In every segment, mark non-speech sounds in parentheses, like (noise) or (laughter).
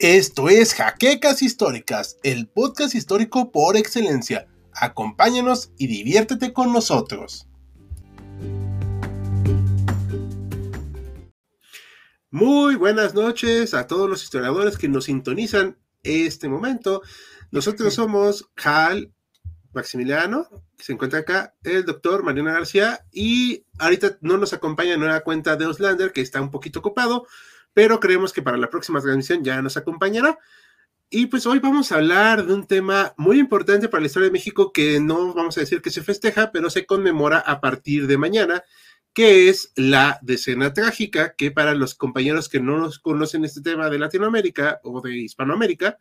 Esto es Jaquecas Históricas, el podcast histórico por excelencia. Acompáñanos y diviértete con nosotros. Muy buenas noches a todos los historiadores que nos sintonizan este momento. Nosotros somos Hal Maximiliano, que se encuentra acá, el doctor Mariana García, y ahorita no nos acompaña en una cuenta de Oslander, que está un poquito ocupado, pero creemos que para la próxima transmisión ya nos acompañará. Y pues hoy vamos a hablar de un tema muy importante para la historia de México que no vamos a decir que se festeja, pero se conmemora a partir de mañana, que es la decena trágica, que para los compañeros que no nos conocen este tema de Latinoamérica o de Hispanoamérica,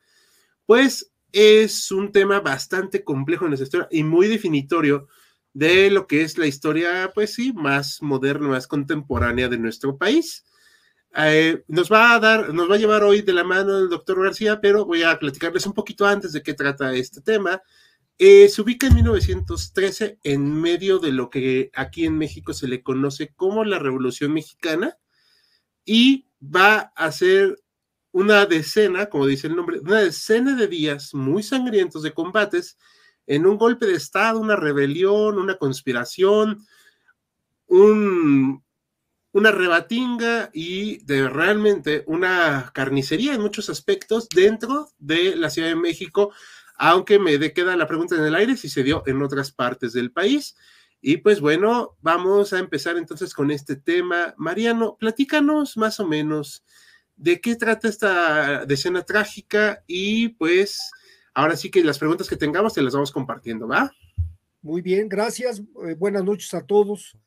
pues es un tema bastante complejo en nuestra historia y muy definitorio de lo que es la historia, pues sí, más moderna, más contemporánea de nuestro país. Eh, nos va a dar, nos va a llevar hoy de la mano el doctor García, pero voy a platicarles un poquito antes de qué trata este tema. Eh, se ubica en 1913 en medio de lo que aquí en México se le conoce como la Revolución Mexicana y va a ser una decena, como dice el nombre, una decena de días muy sangrientos de combates en un golpe de Estado, una rebelión, una conspiración, un, una rebatinga y de realmente una carnicería en muchos aspectos dentro de la Ciudad de México, aunque me queda la pregunta en el aire si se dio en otras partes del país. Y pues bueno, vamos a empezar entonces con este tema. Mariano, platícanos más o menos de qué trata esta escena trágica y pues ahora sí que las preguntas que tengamos te las vamos compartiendo, ¿va? Muy bien, gracias. Eh, buenas noches a todos.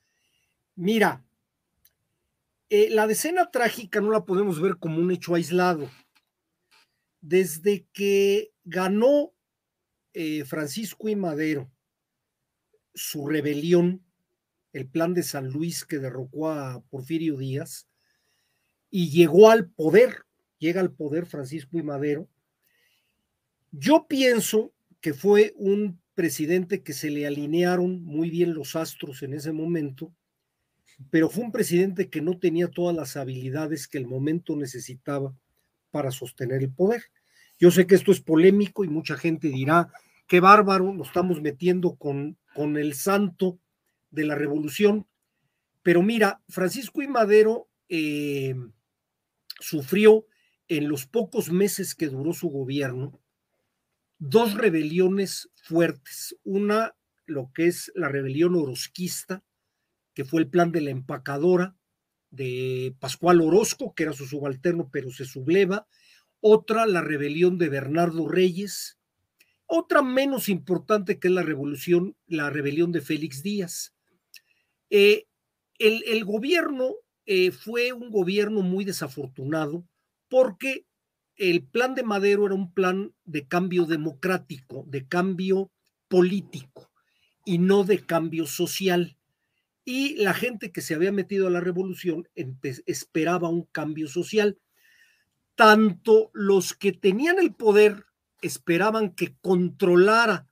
Mira, eh, la decena trágica no la podemos ver como un hecho aislado. Desde que ganó eh, Francisco y Madero su rebelión, el plan de San Luis que derrocó a Porfirio Díaz, y llegó al poder, llega al poder Francisco y Madero, yo pienso que fue un presidente que se le alinearon muy bien los astros en ese momento pero fue un presidente que no tenía todas las habilidades que el momento necesitaba para sostener el poder. Yo sé que esto es polémico y mucha gente dirá, qué bárbaro, nos estamos metiendo con, con el santo de la revolución, pero mira, Francisco y Madero eh, sufrió en los pocos meses que duró su gobierno dos rebeliones fuertes. Una, lo que es la rebelión orosquista, que fue el plan de la empacadora de Pascual Orozco, que era su subalterno, pero se subleva. Otra, la rebelión de Bernardo Reyes. Otra menos importante que es la revolución, la rebelión de Félix Díaz. Eh, el, gobierno eh, fue un gobierno muy desafortunado porque el plan de Madero era un plan de cambio democrático, de cambio político y no de cambio social y la gente que se había metido a la revolución esperaba un cambio social. Tanto los que tenían el poder esperaban que controlara,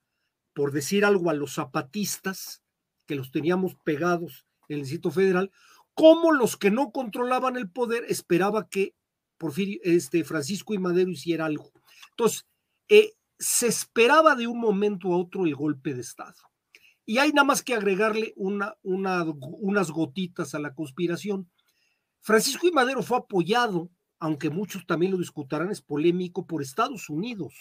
por decir algo, a los zapatistas, que los teníamos pegados en el Distrito Federal, como los que no controlaban el poder esperaba que Porfirio, este, Francisco y Madero hiciera algo. Entonces, eh, se esperaba de un momento a otro el golpe de Estado. Y hay nada más que agregarle una, unas gotitas a la conspiración. Francisco y Madero fue apoyado, aunque muchos también lo discutirán, es polémico, por Estados Unidos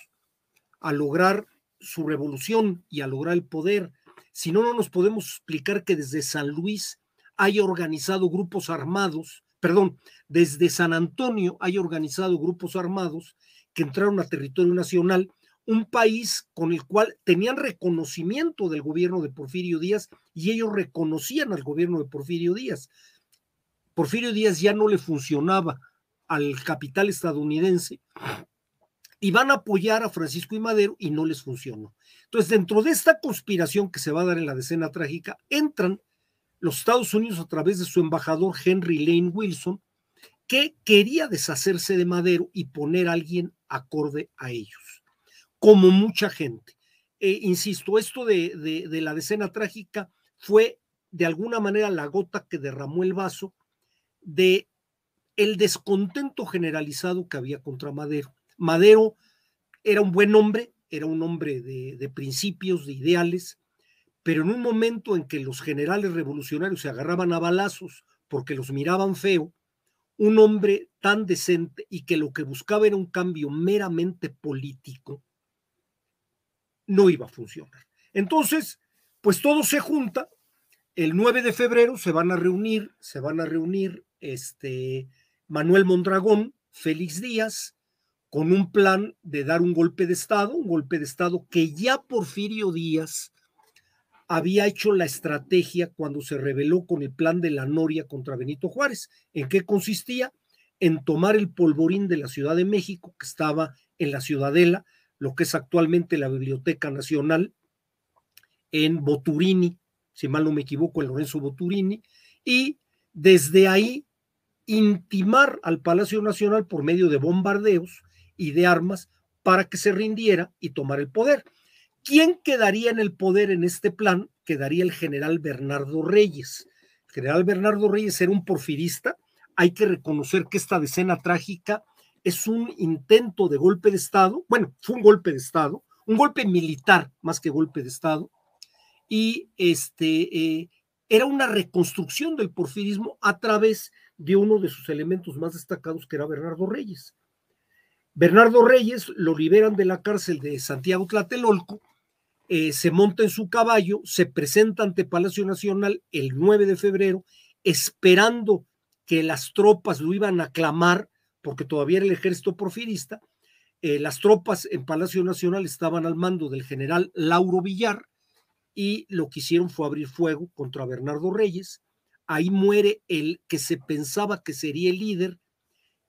a lograr su revolución y a lograr el poder. Si no, no nos podemos explicar que desde San Luis haya organizado grupos armados, perdón, desde San Antonio haya organizado grupos armados que entraron a territorio nacional un país con el cual tenían reconocimiento del gobierno de Porfirio Díaz y ellos reconocían al gobierno de Porfirio Díaz. Porfirio Díaz ya no le funcionaba al capital estadounidense y van a apoyar a Francisco y Madero y no les funcionó. Entonces, dentro de esta conspiración que se va a dar en la decena trágica, entran los Estados Unidos a través de su embajador Henry Lane Wilson, que quería deshacerse de Madero y poner a alguien acorde a ellos como mucha gente. Eh, insisto, esto de, de, la decena trágica fue de alguna manera la gota que derramó el vaso de el descontento generalizado que había contra Madero. Madero era un buen hombre, era un hombre de, de principios, de ideales, pero en un momento en que los generales revolucionarios se agarraban a balazos porque los miraban feo, un hombre tan decente y que lo que buscaba era un cambio meramente político, no iba a funcionar. Entonces, pues todo se junta. El 9 de febrero se van a reunir, se van a reunir este Manuel Mondragón, Félix Díaz, con un plan de dar un golpe de Estado, un golpe de Estado que ya Porfirio Díaz había hecho la estrategia cuando se rebeló con el plan de la Noria contra Benito Juárez. ¿En qué consistía? En tomar el polvorín de la Ciudad de México, que estaba en la Ciudadela, lo que es actualmente la Biblioteca Nacional, en Boturini, si mal no me equivoco, en Lorenzo Boturini, y desde ahí intimar al Palacio Nacional por medio de bombardeos y de armas para que se rindiera y tomar el poder. ¿Quién quedaría en el poder en este plan? Quedaría el general Bernardo Reyes. El general Bernardo Reyes era un porfirista. Hay que reconocer que esta decena trágica es un intento de golpe de Estado. Bueno, fue un golpe de Estado, un golpe militar más que golpe de Estado. Y este eh, era una reconstrucción del porfirismo a través de uno de sus elementos más destacados, que era Bernardo Reyes. Bernardo Reyes lo liberan de la cárcel de Santiago Tlatelolco eh, se monta en su caballo, se presenta ante Palacio Nacional el 9 de febrero, esperando que las tropas lo iban a aclamar, porque todavía era el ejército porfirista. Eh, las tropas en Palacio Nacional estaban al mando del general Lauro Villar y lo que hicieron fue abrir fuego contra Bernardo Reyes. Ahí muere el que se pensaba que sería el líder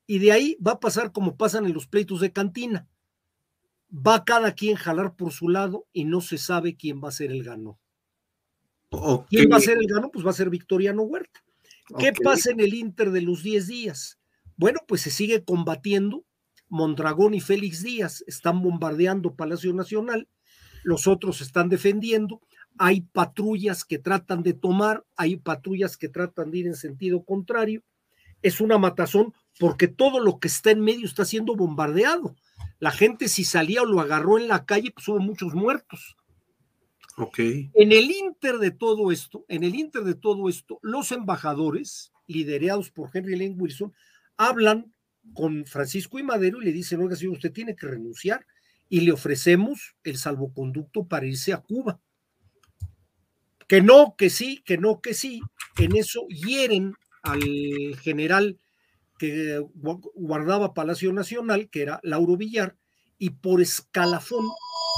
y de ahí va a pasar como pasan en los pleitos de cantina va cada quien jalar por su lado y no se sabe quién va a ser el gano. ¿Quién va a ser el gano? Pues va a ser Victoriano Huerta. ¿Qué pasa en el Inter de los 10 días? Bueno, pues se sigue combatiendo. Mondragón y Félix Díaz están bombardeando Palacio Nacional, los otros están defendiendo, hay patrullas que tratan de tomar, hay patrullas que tratan de ir en sentido contrario. Es una matazón porque todo lo que está en medio está siendo bombardeado la gente si salía o lo agarró en la calle, pues hubo muchos muertos. Ok. En el inter de todo esto, en el inter de todo esto, los embajadores, liderados por Henry Lane Wilson, hablan con Francisco y Madero y le dicen, oiga, señor, usted tiene que renunciar y le ofrecemos el salvoconducto para irse a Cuba. Que no, que sí, que no, que sí. En eso hieren al general que guardaba Palacio Nacional, que era Lauro Villar, y por escalafón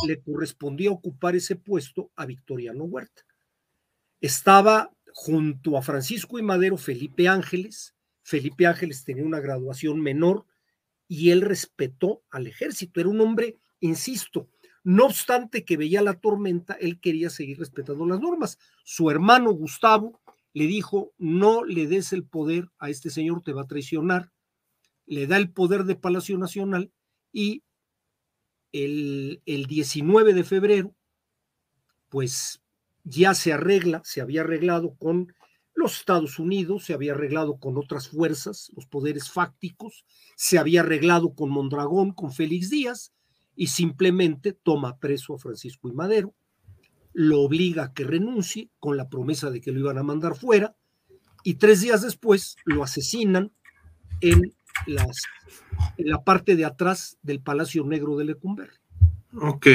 le correspondía ocupar ese puesto a Victoriano Huerta. Estaba junto a Francisco y Madero Felipe Ángeles. Felipe Ángeles tenía una graduación menor y él respetó al ejército. Era un hombre, insisto, no obstante que veía la tormenta, él quería seguir respetando las normas. Su hermano Gustavo le dijo, no le des el poder a este señor, te va a traicionar, le da el poder de Palacio Nacional y el, el 19 de febrero, pues ya se arregla, se había arreglado con los Estados Unidos, se había arreglado con otras fuerzas, los poderes fácticos, se había arreglado con Mondragón, con Félix Díaz, y simplemente toma preso a Francisco y Madero, lo obliga a que renuncie con la promesa de que lo iban a mandar fuera y tres días después lo asesinan en, las, en la parte de atrás del Palacio Negro de Lecumberri. Ok.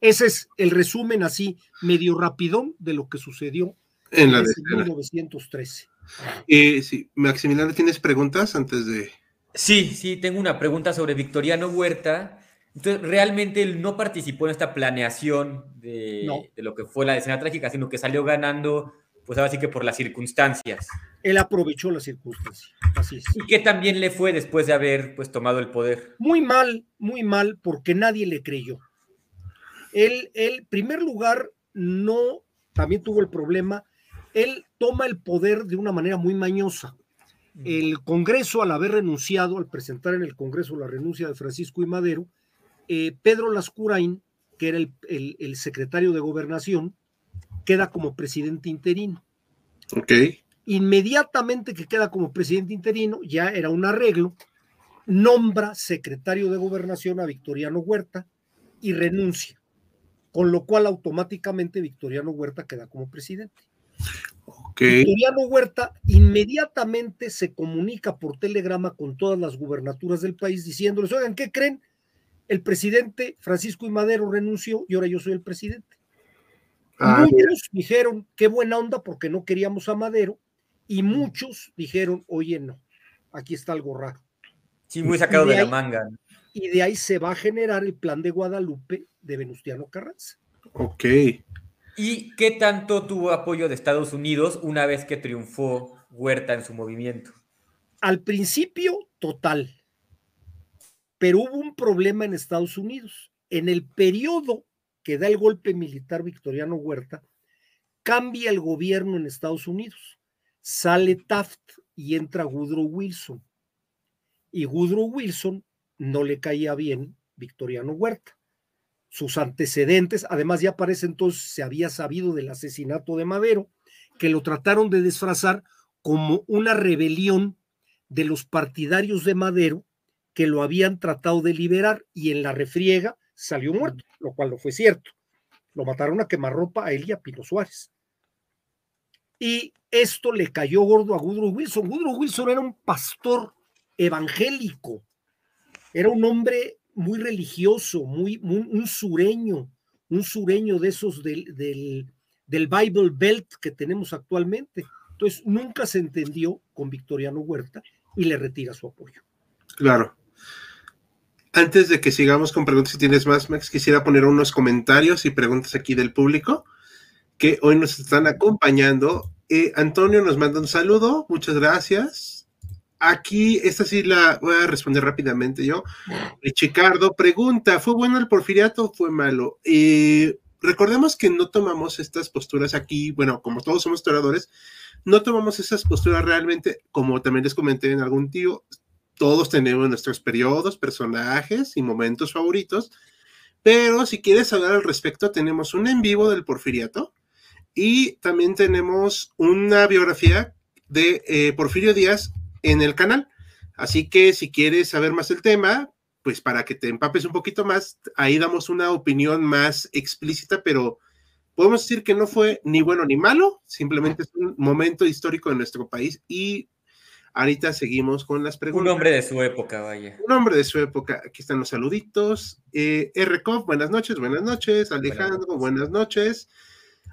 Ese es el resumen así medio rapidón de lo que sucedió en la 1913. Eh, sí. Maximiliano, ¿tienes preguntas antes de...? Sí, sí, tengo una pregunta sobre Victoriano Huerta entonces, realmente él no participó en esta planeación de, lo que fue la escena trágica, sino que salió ganando, pues ahora sí que por las circunstancias. Él aprovechó las circunstancias, así es. ¿Y qué también le fue después de haber pues tomado el poder? Muy mal, muy mal, porque nadie le creyó. Él, en primer lugar, no, también tuvo el problema, él toma el poder de una manera muy mañosa. El Congreso, al haber renunciado, al presentar en el Congreso la renuncia de Francisco y Madero, eh, Pedro Lascurain, que era el, secretario de gobernación, queda como presidente interino. Ok. Inmediatamente que queda como presidente interino, ya era un arreglo, nombra secretario de gobernación a Victoriano Huerta y renuncia, con lo cual automáticamente Victoriano Huerta queda como presidente. Victoriano Huerta inmediatamente se comunica por telegrama con todas las gubernaturas del país diciéndoles, oigan, ¿qué creen? El presidente Francisco y Madero renunció y ahora yo soy el presidente. Ah, muchos dijeron, qué buena onda porque no queríamos a Madero, y muchos dijeron, oye, no, aquí está algo raro. Sí, muy sacado de, la manga. Y de ahí se va a generar el plan de Guadalupe de Venustiano Carranza. Ok. ¿Y qué tanto tuvo apoyo de Estados Unidos una vez que triunfó Huerta en su movimiento? Al principio, total. Pero hubo un problema en Estados Unidos. En el periodo que da el golpe militar Victoriano Huerta, cambia el gobierno en Estados Unidos. Sale Taft y entra Woodrow Wilson. Y Woodrow Wilson no le caía bien Victoriano Huerta. Sus antecedentes, además ya parece entonces se había sabido del asesinato de Madero, que lo trataron de disfrazar como una rebelión de los partidarios de Madero que lo habían tratado de liberar y en la refriega salió muerto, lo cual no fue cierto. Lo mataron a quemarropa a él y a Pino Suárez. Y esto le cayó gordo a Woodrow Wilson. Woodrow Wilson era un pastor evangélico, era un hombre muy religioso, muy, un sureño, un sureño de esos del, del, del Bible Belt que tenemos actualmente. Entonces, nunca se entendió con Victoriano Huerta y le retira su apoyo. Claro. Antes de que sigamos con preguntas, si tienes más, Max, quisiera poner unos comentarios y preguntas aquí del público que hoy nos están acompañando. Eh, Antonio nos manda un saludo, muchas gracias. Aquí, esta sí la voy a responder rápidamente yo. Chicardo pregunta, ¿fue bueno el porfiriato o fue malo? Eh, recordemos que no tomamos estas posturas aquí, bueno, como todos somos historiadores, no tomamos esas posturas realmente, como también les comenté en algún tío, todos tenemos nuestros periodos, personajes y momentos favoritos, pero si quieres hablar al respecto, tenemos un en vivo del Porfiriato y también tenemos una biografía de eh, Porfirio Díaz en el canal. Así que si quieres saber más del tema, pues para que te empapes un poquito más, ahí damos una opinión más explícita, pero podemos decir que no fue ni bueno ni malo, simplemente es un momento histórico de nuestro país y Ahorita seguimos con las preguntas. Un hombre de su época, vaya. Un hombre de su época. Aquí están los saluditos. Eh, buenas noches, buenas noches. Alejandro, buenas noches.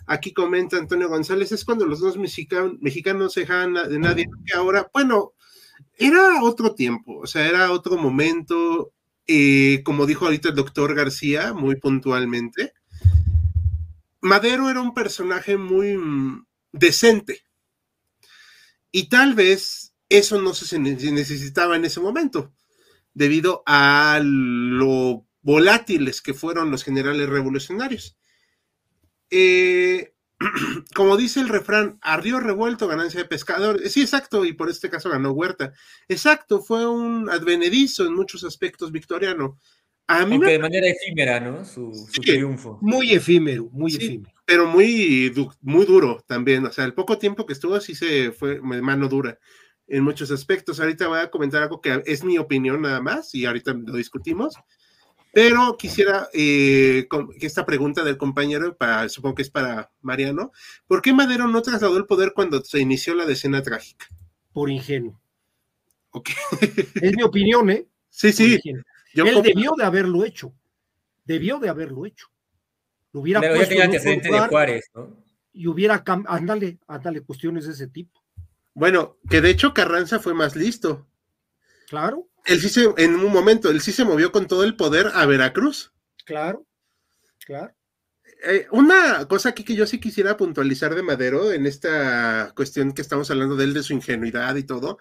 Aquí comenta Antonio González, es cuando los dos mexicanos se dejan de nadie, que ahora, bueno, era otro tiempo, o sea, era otro momento, eh, como dijo ahorita el doctor García, muy puntualmente. Madero era un personaje muy mm, decente. Y tal vez eso no se necesitaba en ese momento, debido a lo volátiles que fueron los generales revolucionarios. Eh, (clears throat) como dice el refrán, río revuelto, ganancia de pescador. Sí, exacto, y por este caso ganó Huerta. Exacto, fue un advenedizo en muchos aspectos victoriano. A mí Aunque de manera efímera, ¿no? Su, triunfo. Muy efímero, muy efímero. Pero muy, muy duro también. O sea, el poco tiempo que estuvo sí se fue mano dura en muchos aspectos. Ahorita voy a comentar algo que es mi opinión nada más y ahorita lo discutimos. Pero quisiera eh, que esta pregunta del compañero, para, supongo que es para Mariano, ¿por qué Madero no trasladó el poder cuando se inició la decena trágica? Por ingenuo. (laughs) Es mi opinión, ¿eh? Sí, sí. Él debió de haberlo hecho. Debió de haberlo hecho. Lo hubiera puesto de Juárez, ¿no? Y hubiera, ándale, ándale, cuestiones de ese tipo. Bueno, que de hecho Carranza fue más listo. Claro. Él sí se, en un momento, él sí se movió con todo el poder a Veracruz. Claro, claro. Eh, una cosa aquí que yo sí quisiera puntualizar de Madero en esta cuestión que estamos hablando de él, de su ingenuidad y todo,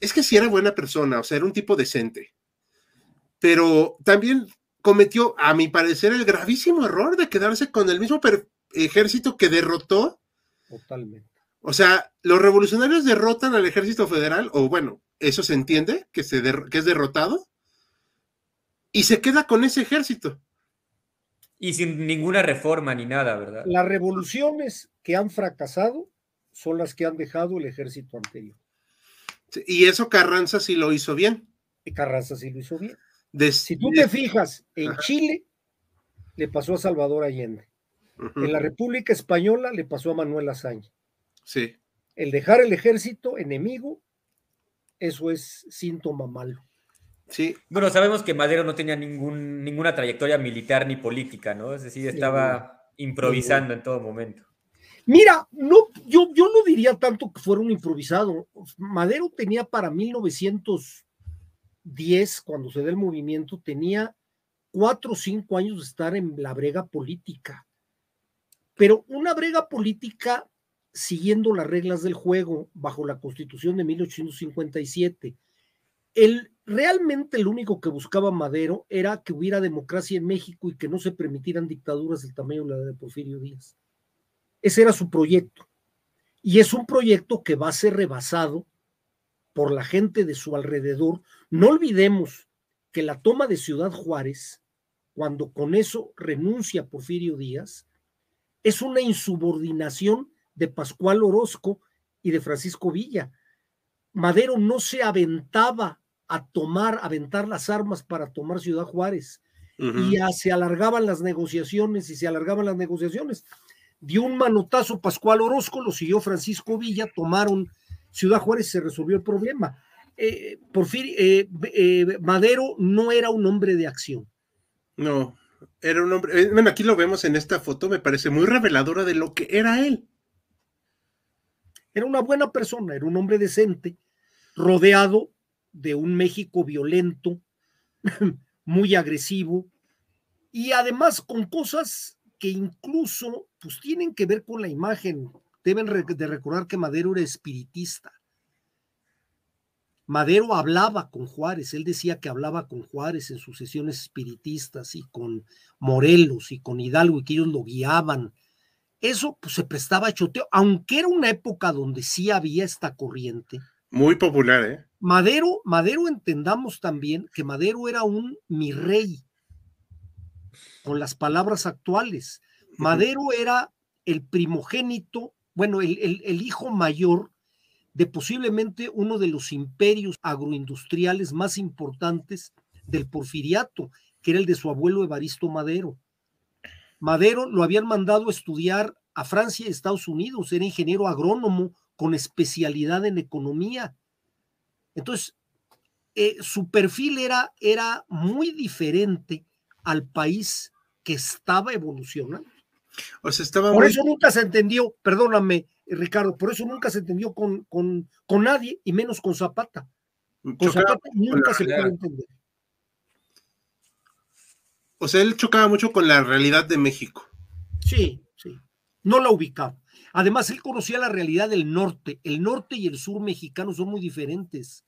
es que sí era buena persona, o sea, era un tipo decente. Pero también cometió, a mi parecer, el gravísimo error de quedarse con el mismo ejército que derrotó. Totalmente o sea, los revolucionarios derrotan al ejército federal, o bueno, eso se entiende, que, se que es derrotado, y se queda con ese ejército. Y sin ninguna reforma ni nada, ¿verdad? Las revoluciones que han fracasado son las que han dejado el ejército anterior. Y eso Carranza sí lo hizo bien. Carranza sí lo hizo bien. si tú te fijas, en Chile le pasó a Salvador Allende. En la República Española le pasó a Manuel Azaña. Sí. El dejar el ejército enemigo, eso es síntoma malo. Sí. Bueno, sabemos que Madero no tenía ningún, ninguna trayectoria militar ni política, ¿no? Es decir, estaba improvisando en todo momento. Mira, no, yo, yo no diría tanto que fuera un improvisado. Madero tenía para 1910, cuando se da el movimiento, tenía cuatro o cinco años de estar en la brega política. Pero una brega política siguiendo las reglas del juego bajo la constitución de 1857. El, realmente el único que buscaba Madero era que hubiera democracia en México y que no se permitieran dictaduras del tamaño de la de Porfirio Díaz. Ese era su proyecto. Y es un proyecto que va a ser rebasado por la gente de su alrededor. No olvidemos que la toma de Ciudad Juárez, cuando con eso renuncia Porfirio Díaz, es una insubordinación de Pascual Orozco y de Francisco Villa. Madero no se aventaba a tomar, aventar las armas para tomar Ciudad Juárez. Y ya se alargaban las negociaciones y se alargaban las negociaciones. Dio un manotazo Pascual Orozco, lo siguió Francisco Villa, tomaron Ciudad Juárez y se resolvió el problema. Eh, Porfirio, eh, eh, Madero no era un hombre de acción. No, era un hombre. Eh, bueno, aquí lo vemos en esta foto, me parece muy reveladora de lo que era él. Era una buena persona, era un hombre decente, rodeado de un México violento, (laughs) muy agresivo, y además con cosas que incluso pues tienen que ver con la imagen. Deben de recordar que Madero era espiritista. Madero hablaba con Juárez, él decía que hablaba con Juárez en sus sesiones espiritistas y con Morelos y con Hidalgo y que ellos lo guiaban eso pues, se prestaba a choteo, aunque era una época donde sí había esta corriente. Muy popular, ¿eh? Madero, Madero entendamos también que Madero era un mi rey, con las palabras actuales. Madero era el primogénito, bueno, el, el hijo mayor de posiblemente uno de los imperios agroindustriales más importantes del porfiriato, que era el de su abuelo Evaristo Madero. Madero lo habían mandado a estudiar a Francia y Estados Unidos, era ingeniero agrónomo con especialidad en economía. Entonces, eh, su perfil era, era muy diferente al país que estaba evolucionando. O sea, estaba por eso nunca se entendió, perdóname, Ricardo, por eso nunca se entendió con, con, con nadie y menos con Zapata. Con Zapata nunca se puede entender. O sea, él chocaba mucho con la realidad de México. Sí, sí. No la ubicaba. Además, él conocía la realidad del norte. El norte y el sur mexicano son muy diferentes.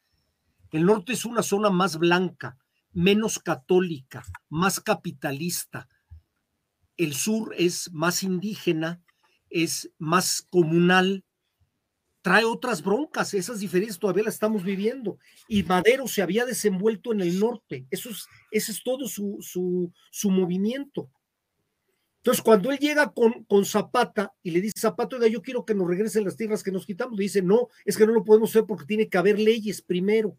El norte es una zona más blanca, menos católica, más capitalista. El sur es más indígena, es más comunal, trae otras broncas, esas diferencias todavía las estamos viviendo. Y Madero se había desenvuelto en el norte, eso es, ese es todo su, su, su movimiento. Entonces, cuando él llega con, con Zapata y le dice, Zapata, oiga, yo quiero que nos regresen las tierras que nos quitamos, dice, no, es que no lo podemos hacer porque tiene que haber leyes primero.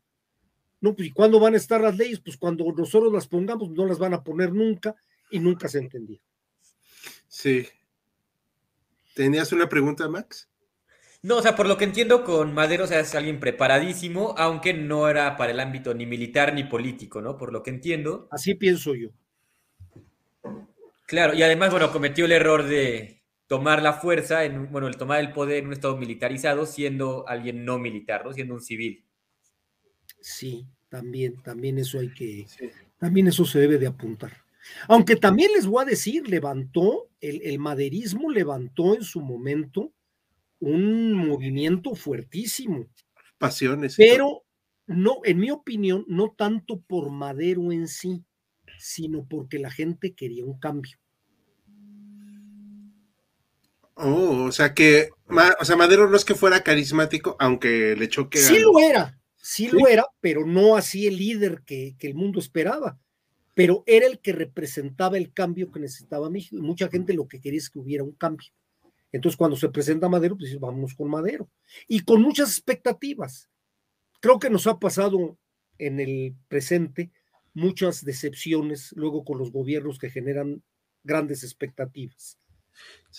No, pues, ¿y cuándo van a estar las leyes? Pues cuando nosotros las pongamos, no las van a poner nunca y nunca se entendía. Sí. ¿Tenías una pregunta, Max? No, o sea, por lo que entiendo, con Madero o sea, es alguien preparadísimo, aunque no era para el ámbito ni militar ni político, ¿no? Por lo que entiendo. Así pienso yo. Claro, y además, bueno, cometió el error de tomar la fuerza, en, bueno, el tomar el poder en un estado militarizado, siendo alguien no militar, ¿no? Siendo un civil. Sí, también, también eso hay que, también eso se debe de apuntar. Aunque también les voy a decir, levantó, el, el maderismo levantó en su momento un movimiento fuertísimo. Pasiones. Pero no, en mi opinión, no tanto por Madero en sí, sino porque la gente quería un cambio. Oh, o sea que, o sea, Madero no es que fuera carismático, aunque le choque. Sí lo era, sí, lo era, pero no así el líder que, que, el mundo esperaba. Pero era el que representaba el cambio que necesitaba México. Y mucha gente lo que quería es que hubiera un cambio. Entonces, cuando se presenta Madero, pues vamos con Madero. Y con muchas expectativas. Creo que nos ha pasado en el presente muchas decepciones luego con los gobiernos que generan grandes expectativas.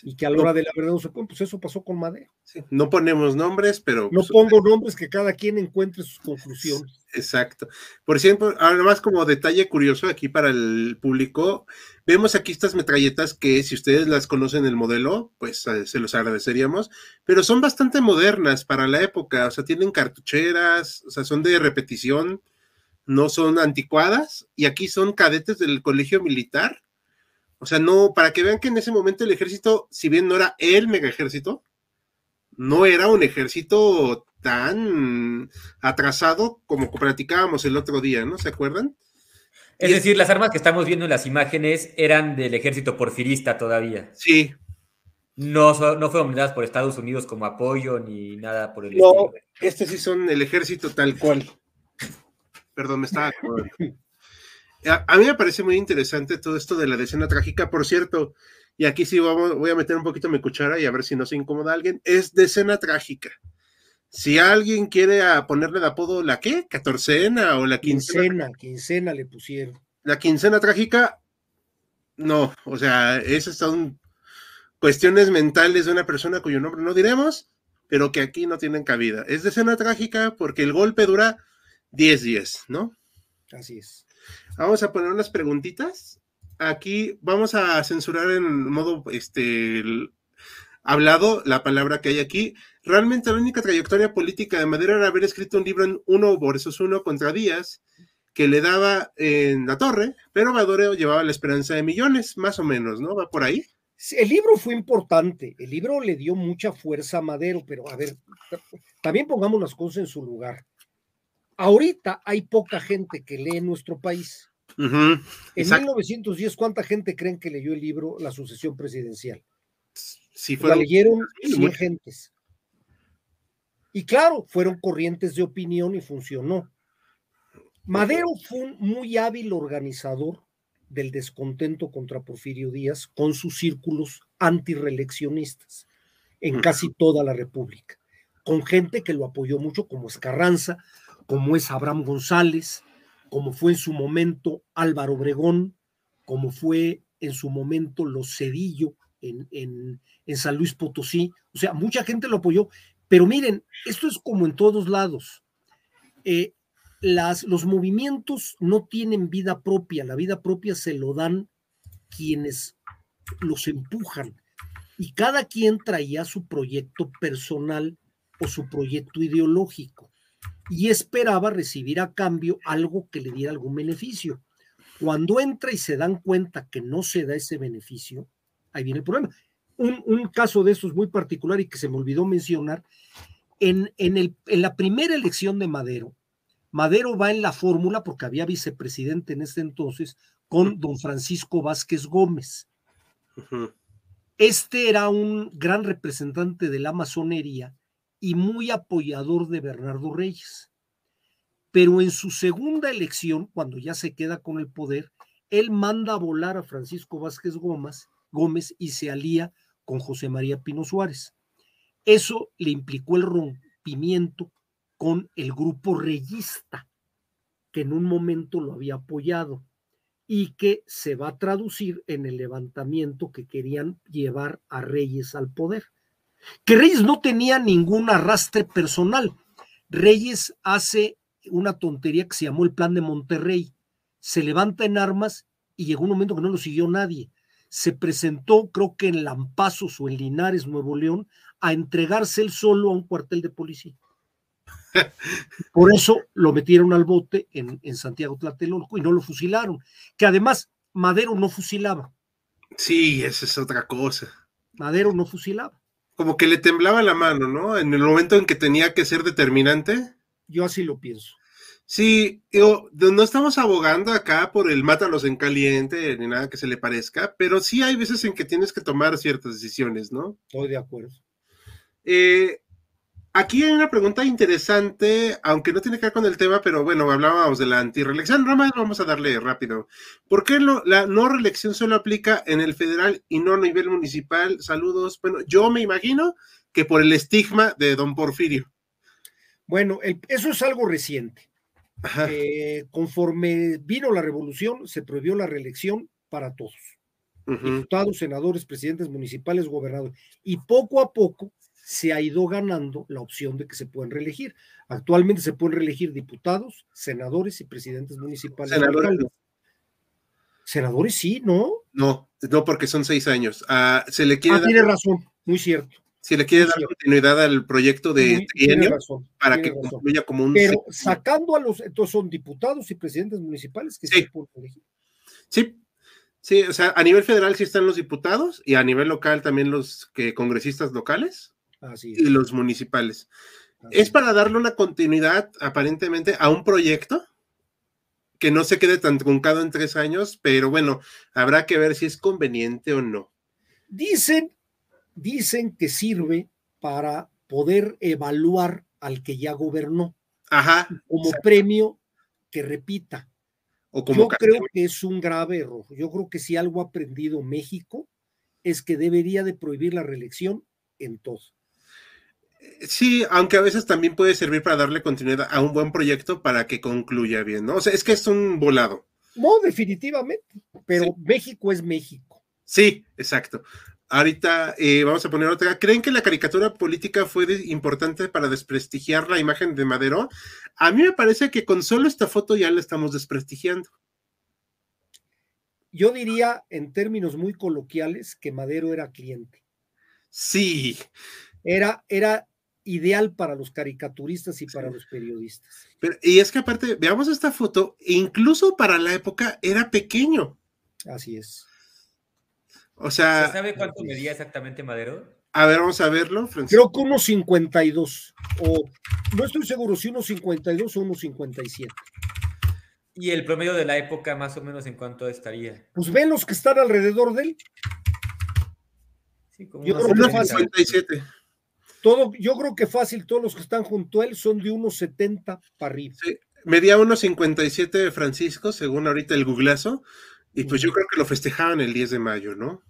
Y que a la hora de la verdad no se puede, pues eso pasó con Madero. no ponemos nombres, pero. No pues, pongo nombres que cada quien encuentre sus conclusiones. Exacto. Por ejemplo, además, como detalle curioso aquí para el público, vemos aquí estas metralletas que, si ustedes las conocen el modelo, pues eh, se los agradeceríamos, pero son bastante modernas para la época. O sea, tienen cartucheras, o sea, son de repetición, no son anticuadas, y aquí son cadetes del colegio militar o sea, no, para que vean que en ese momento el ejército, si bien no era el mega ejército, no era un ejército tan atrasado como platicábamos el otro día, ¿no? ¿Se acuerdan? Es decir, las armas que estamos viendo en las imágenes eran del ejército porfirista todavía. Sí. No, no fueron dadas por Estados Unidos como apoyo ni nada por el no, estilo. Este sí son el ejército tal cual. Perdón, me estaba (laughs) a, mí me parece muy interesante todo esto de la decena trágica. Por cierto, y aquí sí vamos, voy a meter un poquito mi cuchara y a ver si no se incomoda a alguien. Es decena trágica. Si alguien quiere ponerle de apodo la qué, catorcena o la quincena. Quincena, quincena le pusieron. La quincena trágica, no, o sea, esas son cuestiones mentales de una persona cuyo nombre no diremos, pero que aquí no tienen cabida. Es decena trágica porque el golpe dura 10 días, ¿no? Así es. Vamos a poner unas preguntitas. Aquí vamos a censurar en modo este hablado la palabra que hay aquí. Realmente la única trayectoria política de Madero era haber escrito un libro en uno versus uno contra Díaz, que le daba en la torre, pero Madero llevaba la esperanza de millones, más o menos, ¿no? Va por ahí. El libro fue importante, el libro le dio mucha fuerza a Madero, pero a ver, también pongamos las cosas en su lugar. Ahorita hay poca gente que lee en nuestro país. en 1910, ¿cuánta gente creen que leyó el libro La sucesión presidencial? Sí, fueron, La leyeron 100 gentes. Y claro, fueron corrientes de opinión y funcionó. Madero fue un muy hábil organizador del descontento contra Porfirio Díaz con sus círculos antireeleccionistas en casi toda la República, con gente que lo apoyó mucho, como Escarranza, como es Abraham González, como fue en su momento Álvaro Obregón, como fue en su momento Los Cedillo en, en, San Luis Potosí. O sea, mucha gente lo apoyó, pero miren, esto es como en todos lados. Eh, las, los movimientos no tienen vida propia, la vida propia se lo dan quienes los empujan. Y cada quien traía su proyecto personal o su proyecto ideológico y esperaba recibir a cambio algo que le diera algún beneficio. Cuando entra y se dan cuenta que no se da ese beneficio, ahí viene el problema. Un, caso de estos muy particular y que se me olvidó mencionar, en, en, el, en la primera elección de Madero, Madero va en la fórmula, porque había vicepresidente en ese entonces, con don Francisco Vázquez Gómez. Este era un gran representante de la masonería y muy apoyador de Bernardo Reyes. Pero en su segunda elección, cuando ya se queda con el poder, él manda a volar a Francisco Vázquez Gómez, Gómez y se alía con José María Pino Suárez. Eso le implicó el rompimiento con el grupo reyista, que en un momento lo había apoyado y que se va a traducir en el levantamiento que querían llevar a Reyes al poder que Reyes no tenía ningún arrastre personal. Reyes hace una tontería que se llamó el Plan de Monterrey. Se levanta en armas y llegó un momento que no lo siguió nadie. Se presentó, creo que en Lampazos o en Linares, Nuevo León, a entregarse él solo a un cuartel de policía. (laughs) Por eso lo metieron al bote en, en Santiago Tlatelolco y no lo fusilaron. Que además Madero no fusilaba. Sí, esa es otra cosa. Madero no fusilaba como que le temblaba la mano, ¿no? En el momento en que tenía que ser determinante. Yo así lo pienso. Sí, yo, no estamos abogando acá por el mátalos en caliente ni nada que se le parezca, pero sí hay veces en que tienes que tomar ciertas decisiones, ¿no? Estoy de acuerdo. Eh, Aquí hay una pregunta interesante, aunque no tiene que ver con el tema, pero bueno, hablábamos de la antireelección, nada más vamos a darle rápido. ¿Por qué la no reelección solo aplica en el federal y no a nivel municipal? Saludos. Bueno, yo me imagino que por el estigma de don Porfirio. Bueno, eso es algo reciente. Eh, conforme vino la revolución, se prohibió la reelección para todos. Diputados, senadores, presidentes municipales, gobernadores. Y poco a poco se ha ido ganando la opción de que se pueden reelegir. Actualmente se pueden reelegir diputados, senadores y presidentes municipales. Senadores, senadores sí, ¿no? No, no, porque son seis años. Ah, se le quiere ah, tiene razón, muy cierto. Si le quiere dar continuidad al proyecto de trienio para que concluya como un. Pero sacando a los, entonces son diputados y presidentes municipales que sí. se pueden elegir. Sí, sí, o sea, a nivel federal sí están los diputados y a nivel local también los que congresistas locales y los municipales. es para darle una continuidad aparentemente a un proyecto que no se quede tan truncado en tres años, pero bueno, habrá que ver si es conveniente o no. Dicen dicen que sirve para poder evaluar al que ya gobernó. Ajá. Como premio que repita. O como Yo creo que es un grave error. Yo creo que si algo ha aprendido México es que debería de prohibir la reelección en todo. Sí, aunque a veces también puede servir para darle continuidad a un buen proyecto para que concluya bien, ¿no? O sea, es que es un volado. No, definitivamente, pero México es México. Sí, exacto. Ahorita eh, vamos a poner otra. ¿Creen que la caricatura política fue importante para desprestigiar la imagen de Madero? A mí me parece que con solo esta foto ya la estamos desprestigiando. Yo diría en términos muy coloquiales que Madero era cliente. Sí. Era, era ideal para los caricaturistas y para los periodistas. Pero, y es que aparte, veamos esta foto, incluso para la época era pequeño. Así es. O sea. ¿Se sabe cuánto medía exactamente Madero? A ver, vamos a verlo, Francisco. Creo que unos 52. O no estoy seguro si unos 52 o unos 57. ¿Y el promedio de la época, más o menos, en cuánto estaría? Pues ven los que están alrededor de él. Sí, como yo creo que 57. Todo, yo creo que fácil, todos los que están junto a él son de unos 70 para arriba. Sí, medía unos 57 de Francisco, según ahorita el googleazo, y pues yo creo que lo festejaban el 10 de mayo, ¿no?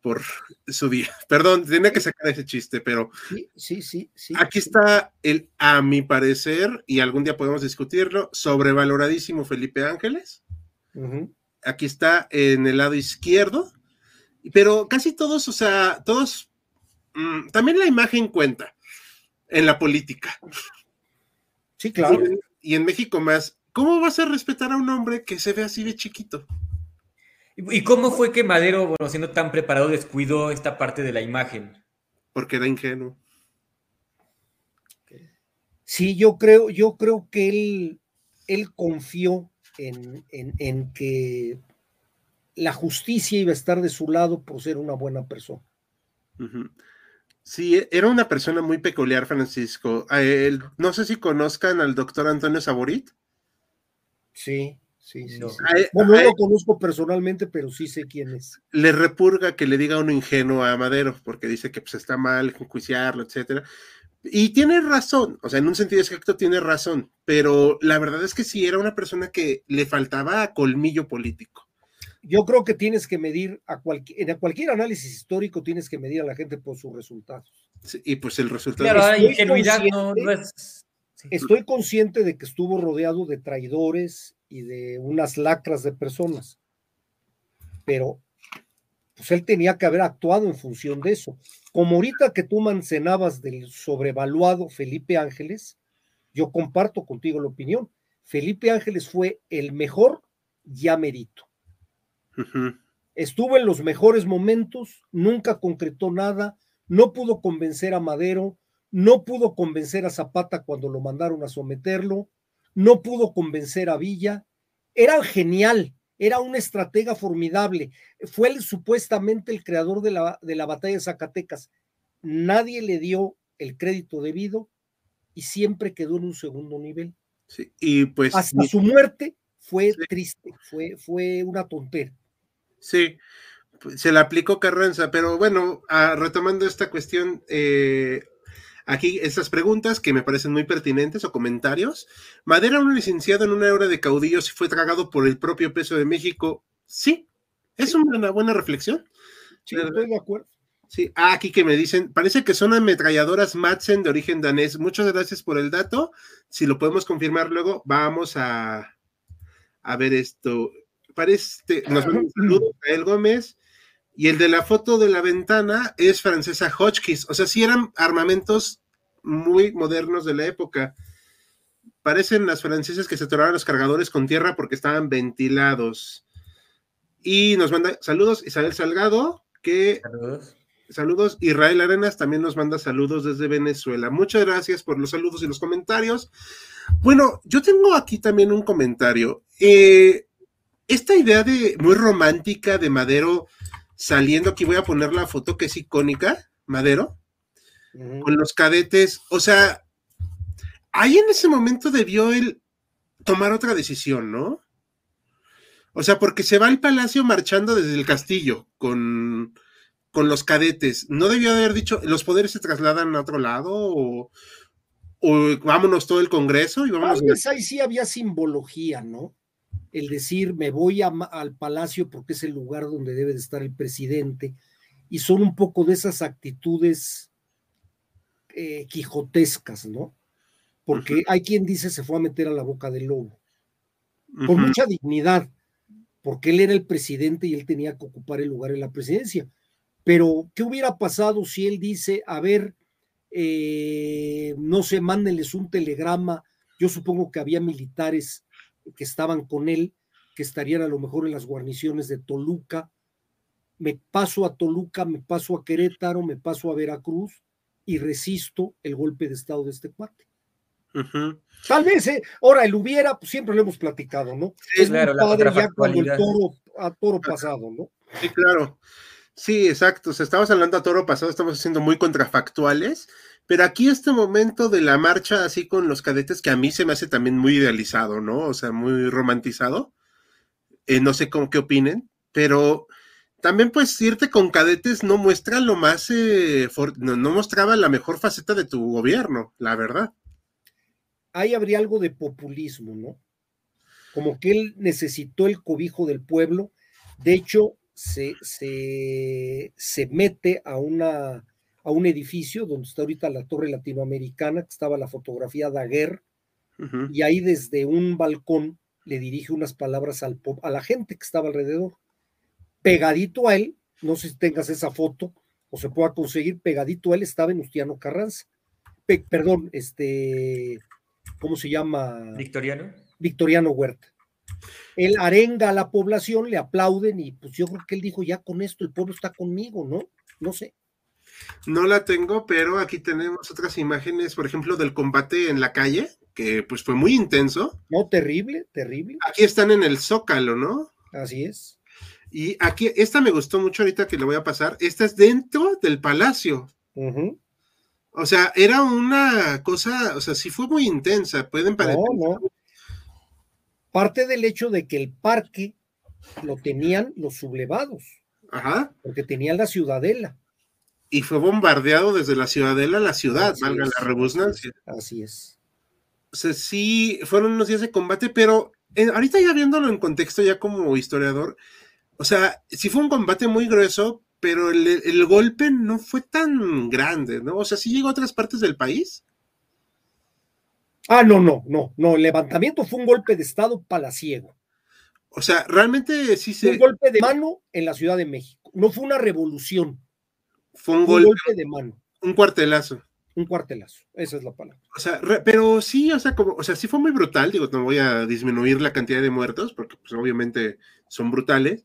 Por su día. (laughs) Perdón, tenía que sacar ese chiste, pero. Sí, sí, sí. aquí está el, a mi parecer, y algún día podemos discutirlo, sobrevaloradísimo Felipe Ángeles. Aquí está en el lado izquierdo, pero casi todos, o sea, todos. Mm, también la imagen cuenta en la política. Sí, claro. y en México más. ¿Cómo vas a respetar a un hombre que se ve así de chiquito? ¿Y cómo fue que Madero, bueno, siendo tan preparado, descuidó esta parte de la imagen? Porque era ingenuo. Sí, yo creo, yo creo que él, él confió en, en, que la justicia iba a estar de su lado por ser una buena persona. Sí, era una persona muy peculiar, Francisco. no sé si conozcan al doctor Antonio Saborit. Sí, sí, sí. No, no lo conozco personalmente, pero sí sé quién es. Le repurga que le diga uno ingenuo a Madero, porque dice que pues, está mal enjuiciarlo, etcétera. Y tiene razón, o sea, en un sentido exacto tiene razón, pero la verdad es que sí era una persona que le faltaba colmillo político. Yo creo que tienes que medir a cualquier, en cualquier análisis histórico tienes que medir a la gente por sus resultados. y pues el resultado. Claro, ingenuidad no, no es Estoy consciente de que estuvo rodeado de traidores y de unas lacras de personas, pero pues él tenía que haber actuado en función de eso. Como ahorita que tú mencionabas del sobrevaluado Felipe Ángeles, yo comparto contigo la opinión. Felipe Ángeles fue el mejor ya merito. Estuvo en los mejores momentos, nunca concretó nada, no pudo convencer a Madero, no pudo convencer a Zapata cuando lo mandaron a someterlo, no pudo convencer a Villa, era genial, era un estratega formidable, fue supuestamente el creador de la, de la batalla de Zacatecas, nadie le dio el crédito debido y siempre quedó en un segundo nivel. Sí, y pues hasta su muerte fue triste, fue, fue una tontera. Sí, pues, se le aplicó Carranza, pero bueno, ah, retomando esta cuestión, eh, aquí estas preguntas que me parecen muy pertinentes o comentarios. Madera, un licenciado en una hora de caudillos, fue tragado por el propio peso de México. Sí, es una buena reflexión. Sí, estoy de acuerdo. Sí, ah, aquí que me dicen, parece que son ametralladoras Madsen de origen danés. Muchas gracias por el dato. Si lo podemos confirmar luego, vamos a, a ver esto. Parece, nos manda un saludo a El Gómez. Y el de la foto de la ventana es francesa Hotchkiss. O sea, sí eran armamentos muy modernos de la época. Parecen las francesas que se atoraron los cargadores con tierra porque estaban ventilados. Y nos manda saludos Isabel Salgado, que Saludos. Saludos. Israel Arenas también nos manda saludos desde Venezuela. Muchas gracias por los saludos y los comentarios. Bueno, yo tengo aquí también un comentario. Eh, esta idea de muy romántica de Madero saliendo, aquí voy a poner la foto que es icónica, Madero, con los cadetes. O sea, ahí en ese momento debió él tomar otra decisión, ¿no? O sea, porque se va al palacio marchando desde el castillo con, con los cadetes. ¿No debió haber dicho, los poderes se trasladan a otro lado? O, o vámonos todo el Congreso y vámonos. Tal vez ahí sí había simbología, ¿no? El decir, me voy a al palacio porque es el lugar donde debe de estar el presidente, y son un poco de esas actitudes eh, quijotescas, ¿no? Porque hay quien dice se fue a meter a la boca del lobo, Ujú. mucha dignidad, porque él era el presidente y él tenía que ocupar el lugar en la presidencia. Pero, ¿qué hubiera pasado si él dice, a ver, eh, no sé, mándenles un telegrama? Yo supongo que había militares que estaban con él, que estarían a lo mejor en las guarniciones de Toluca. Me paso a Toluca, me paso a Querétaro, me paso a Veracruz y resisto el golpe de estado de este cuate. Tal vez, ¿eh? Ahora, el hubiera, pues siempre lo hemos platicado, ¿no? Sí, es claro, muy la padre ya cuando el toro, a toro pasado, ¿no? Sí, claro. Sí, exacto. O sea, estamos hablando a toro pasado, estamos siendo muy contrafactuales, pero aquí este momento de la marcha así con los cadetes que a mí se me hace también muy idealizado, ¿no? O sea, muy romantizado. Eh, no sé cómo qué opinen, pero también pues irte con cadetes no muestra lo más, eh, no mostraba la mejor faceta de tu gobierno, la verdad. Ahí habría algo de populismo, ¿no? Como que él necesitó el cobijo del pueblo. De hecho, se, se, se mete a, una, a un edificio donde está ahorita la torre latinoamericana, que estaba la fotografía Daguerre, y ahí desde un balcón le dirige unas palabras al, a la gente que estaba alrededor. Pegadito a él, no sé si tengas esa foto o se pueda conseguir, pegadito a él estaba Venustiano Carranza. Pe- perdón, este, ¿cómo se llama? Victoriano. Victoriano Huerta. Él arenga a la población, le aplauden y pues yo creo que él dijo, ya con esto el pueblo está conmigo, ¿no? No sé. No la tengo, pero aquí tenemos otras imágenes, por ejemplo, del combate en la calle, que pues fue muy intenso. No, terrible, terrible. Aquí están en el Zócalo, ¿no? Así es. Y aquí, esta me gustó mucho ahorita que le voy a pasar. Esta es dentro del palacio. O sea, era una cosa, o sea, sí fue muy intensa. Pueden parecer. No, no. Parte del hecho de que el parque lo tenían los sublevados, Ajá. porque tenían la ciudadela. Y fue bombardeado desde la ciudadela a la ciudad, Así valga es, la rebusnancia. Así es. O sea, sí, fueron unos días de combate, pero eh, ahorita ya viéndolo en contexto, ya como historiador, o sea, sí fue un combate muy grueso, pero el, el golpe no fue tan grande, ¿no? O sea, sí llegó a otras partes del país. Ah, no, no, no, no. El levantamiento fue un golpe de Estado palaciego. O sea, realmente sí Fue se un golpe de mano en la Ciudad de México. No fue una revolución, fue un fue un golpe, golpe de mano, un cuartelazo. un cuartelazo. Esa es la palabra. O sea, re- pero sí, o sea, como, o sea, sí fue muy brutal, digo, no voy a disminuir la cantidad de muertos, porque pues obviamente son brutales,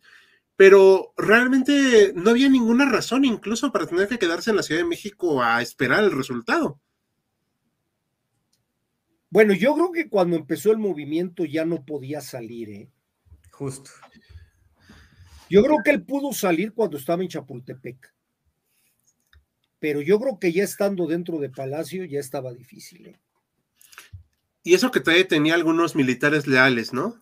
pero realmente no había ninguna razón incluso para tener que quedarse en la Ciudad de México a esperar el resultado. Bueno, yo creo que cuando empezó el movimiento ya no podía salir, ¿eh? Justo. Yo creo que él pudo salir cuando estaba en Chapultepec. Pero yo creo que ya estando dentro de Palacio ya estaba difícil. ¿eh? Y eso que todavía tenía algunos militares leales, ¿no?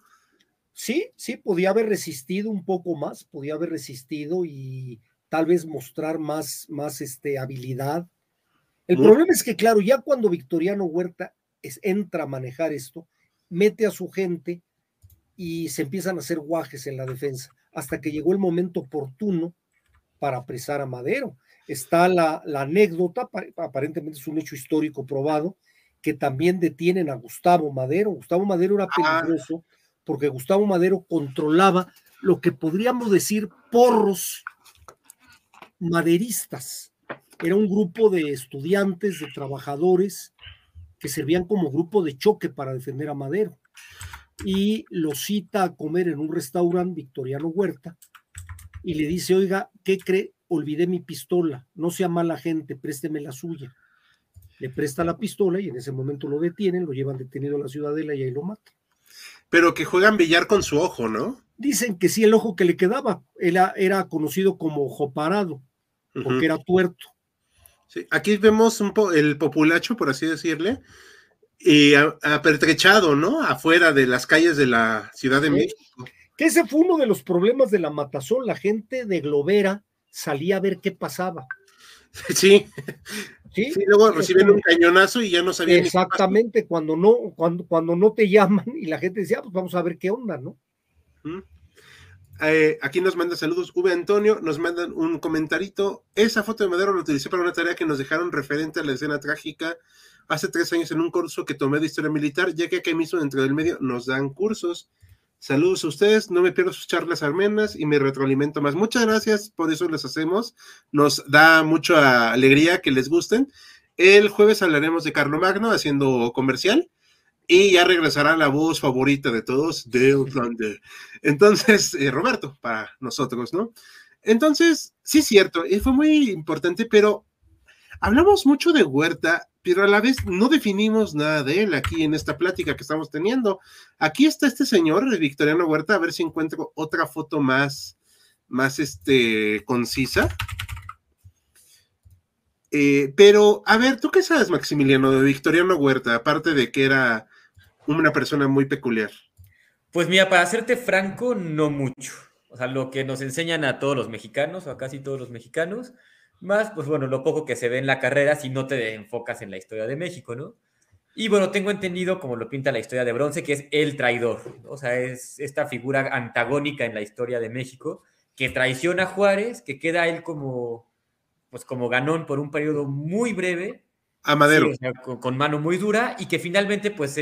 Sí, sí, podía haber resistido un poco más, podía haber resistido y tal vez mostrar más, más este, habilidad. El Muy- problema es que, claro, ya cuando Victoriano Huerta es- entra a manejar esto, mete a su gente y se empiezan a hacer guajes en la defensa, hasta que llegó el momento oportuno para apresar a Madero. está la, anécdota, aparentemente es un hecho histórico probado, que también detienen a Gustavo Madero. Gustavo Madero era ah. peligroso porque Gustavo Madero controlaba lo que podríamos decir porros maderistas. Era un grupo de estudiantes, de trabajadores que servían como grupo de choque para defender a Madero. Y lo cita a comer en un restaurante, Victoriano Huerta, y le dice, oiga, ¿qué cree? Olvidé mi pistola, no sea mala gente, présteme la suya. Le presta la pistola y en ese momento lo detienen, lo llevan detenido a la ciudadela y ahí lo matan. Pero que juegan billar con su ojo, ¿no? Dicen que sí, el ojo que le quedaba era, era conocido como ojo parado, porque era tuerto. Sí, aquí vemos un po el populacho, por así decirle, y apertrechado, ¿no? Afuera de las calles de la Ciudad de México. Que ese fue uno de los problemas de la matazón. La gente de Globera salía a ver qué pasaba. (laughs) Sí. Sí, luego reciben un cañonazo y ya no sabían. Exactamente, cuando no, cuando, cuando no te llaman y la gente decía, ah, pues vamos a ver qué onda, ¿no? Eh, aquí nos manda saludos V. Antonio, nos mandan un comentarito. Esa foto de Madero la utilicé para una tarea que nos dejaron referente a la escena trágica hace tres años en un curso que tomé de historia militar, ya que aquí mismo dentro del medio nos dan cursos. Saludos a ustedes, no me pierdo sus charlas armenas y me retroalimento más. Muchas gracias, por eso les hacemos. Nos da mucha alegría que les gusten. El jueves hablaremos de Carlo Magno haciendo comercial y ya regresará la voz favorita de todos, de Flander. Entonces, eh, Roberto, para nosotros, ¿no? Entonces, sí es cierto, y fue muy importante, pero hablamos mucho de Huerta pero a la vez no definimos nada de él aquí en esta plática que estamos teniendo. Aquí está este señor, Victoriano Huerta, a ver si encuentro otra foto más, más este, concisa. Eh, pero, a ver, ¿tú qué sabes, Maximiliano, de Victoriano Huerta, aparte de que era una persona muy peculiar? Pues mira, para hacerte franco, no mucho. O sea, lo que nos enseñan a todos los mexicanos, o a casi todos los mexicanos, más, pues bueno, lo poco que se ve en la carrera si no te enfocas en la historia de México, ¿no? Y bueno, tengo entendido, como lo pinta la historia de bronce, que es el traidor, o sea, es esta figura antagónica en la historia de México, que traiciona a Juárez, que queda él como, pues como ganón por un periodo muy breve. A Madero. con, mano muy dura y que finalmente pues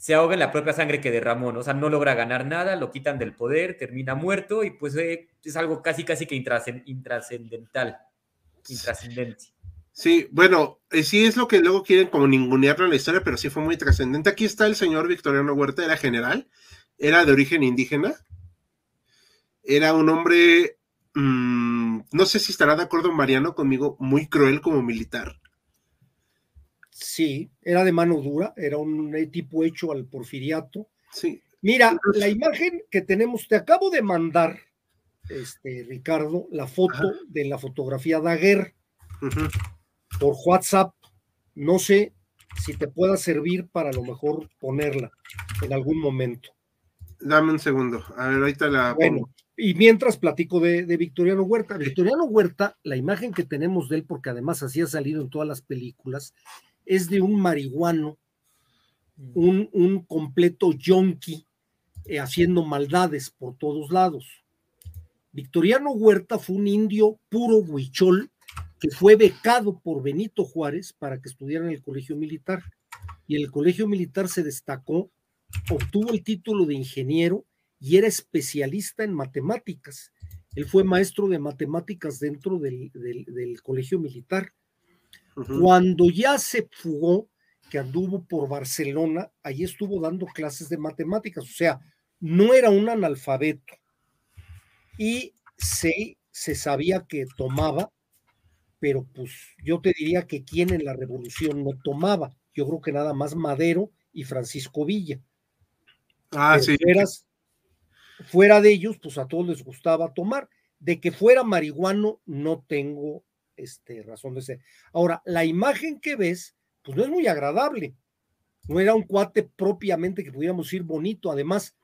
se ahoga en la propia sangre que derramó, ¿no? O sea, no logra ganar nada, lo quitan del poder, termina muerto y pues eh, es algo casi, casi que intrascendental, intrascendente. Sí, bueno, eh, sí es lo que luego quieren como ningunearlo en la historia, pero sí fue muy trascendente. Aquí está el señor Victoriano Huerta, era general, era de origen indígena, era un hombre, mm, no sé si estará de acuerdo Mariano conmigo, muy cruel como militar. Sí, era de mano dura, era un tipo hecho al porfiriato. Sí. Mira, la imagen que tenemos, te acabo de mandar, este, Ricardo, la foto de la fotografía Daguerre por WhatsApp. No sé si te pueda servir para a lo mejor ponerla en algún momento. Dame un segundo. A ver, ahorita la bueno, Y mientras platico de, de, Victoriano Huerta. Victoriano Huerta, la imagen que tenemos de él, porque además así ha salido en todas las películas, es de un marihuano, mm. un, completo yonki eh, haciendo maldades por todos lados. Victoriano Huerta fue un indio puro huichol que fue becado por Benito Juárez para que estudiara en el colegio militar. Y en el colegio militar se destacó, obtuvo el título de ingeniero y era especialista en matemáticas. Él fue maestro de matemáticas dentro del colegio militar cuando ya se fugó, que anduvo por Barcelona, ahí estuvo dando clases de matemáticas, o sea, no era un analfabeto. Y se, se sabía que tomaba, pero pues yo te diría que quien en la revolución no tomaba, yo creo que nada más Madero y Francisco Villa. Ah, sí. fuera de ellos, pues a todos les gustaba tomar. De que fuera marihuano, no tengo este, razón de ser. Ahora, la imagen que ves, pues no es muy agradable. No era un cuate propiamente que pudiéramos decir bonito. Además,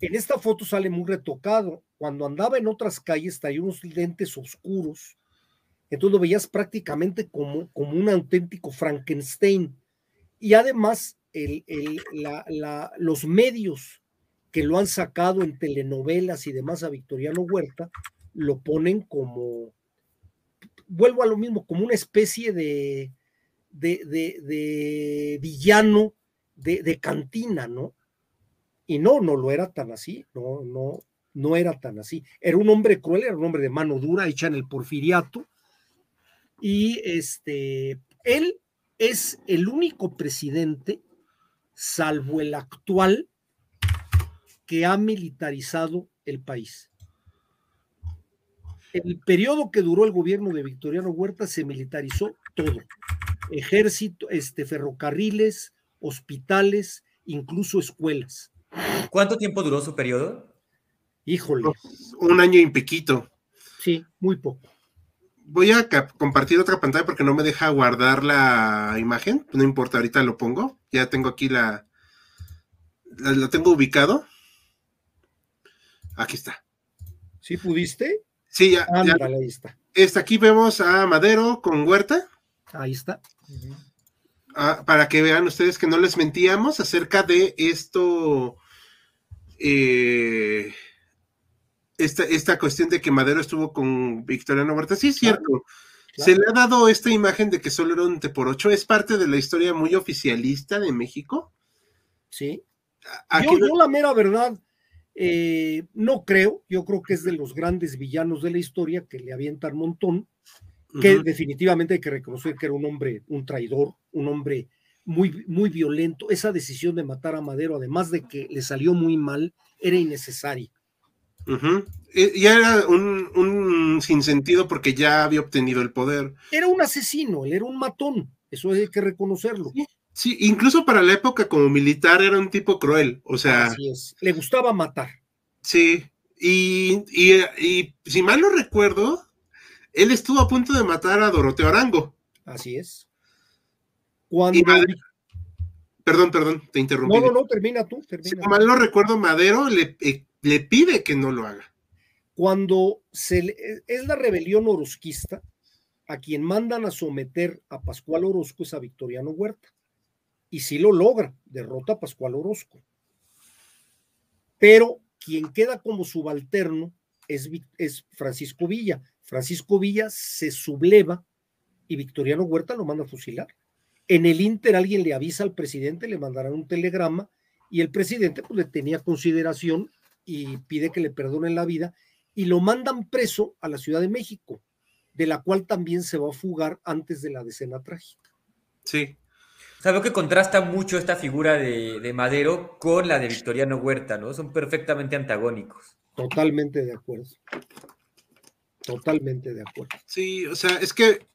en esta foto sale muy retocado. Cuando andaba en otras calles traía unos lentes oscuros. Entonces lo veías prácticamente como, como un auténtico Frankenstein. Y además, los medios que lo han sacado en telenovelas y demás a Victoriano Huerta lo ponen como vuelvo a lo mismo, como una especie de, de, villano de, cantina, ¿no? Y no, no lo era tan así, no, no, no era tan así. Era un hombre cruel, era un hombre de mano dura, hecha en el porfiriato. Y este, él es el único presidente, salvo el actual, que ha militarizado el país. El periodo que duró el gobierno de Victoriano Huerta se militarizó todo. Ejército, este, ferrocarriles, hospitales, incluso escuelas. ¿Cuánto tiempo duró su periodo? Híjole. Un año y piquito. Sí, muy poco. Voy a compartir otra pantalla porque no me deja guardar la imagen. No importa, ahorita lo pongo. Ya tengo aquí la. La, tengo ubicado. Aquí está. ¿Sí pudiste? Sí, ya. ahí está. Este, aquí vemos a Madero con Huerta. Ahí está. Ah, para que vean ustedes que no les mentíamos acerca de esto. Eh, esta, esta cuestión de que Madero estuvo con Victoriano Huerta. Sí, es cierto. Se le ha dado esta imagen de que solo era un T por ocho. Es parte de la historia muy oficialista de México. Sí. Yo, la mera verdad, eh, no creo. Yo creo que es de los grandes villanos de la historia que le avientan un montón. Que definitivamente hay que reconocer que era un hombre, un traidor, un hombre muy, muy violento. Esa decisión de matar a Madero, además de que le salió muy mal, era innecesaria. Ya era un, un sinsentido porque ya había obtenido el poder. Era un asesino, él era un matón, eso hay que reconocerlo. Sí, incluso para la época como militar era un tipo cruel, o sea. Así es, le gustaba matar. Sí, y, y, si mal no recuerdo, él estuvo a punto de matar a Doroteo Arango. Así es. Cuando... Perdón, perdón, te interrumpí. No, no, no, termina tú. Termina. Si mal no recuerdo, Madero le eh, le pide que no lo haga. Cuando se es la rebelión orozquista, a quien mandan a someter a Pascual Orozco es a Victoriano Huerta. Y sí lo logra, derrota a Pascual Orozco. Pero quien queda como subalterno es, es Francisco Villa. Francisco Villa se subleva y Victoriano Huerta lo manda a fusilar. En el Inter alguien le avisa al presidente, le mandarán un telegrama y el presidente pues, le tenía consideración y pide que le perdonen la vida y lo mandan preso a la Ciudad de México, de la cual también se va a fugar antes de la decena trágica. Sí. O que contrasta mucho esta figura de, Madero con la de Victoriano Huerta, ¿no? Son perfectamente antagónicos. Totalmente de acuerdo. Totalmente de acuerdo. Sí, o sea, es que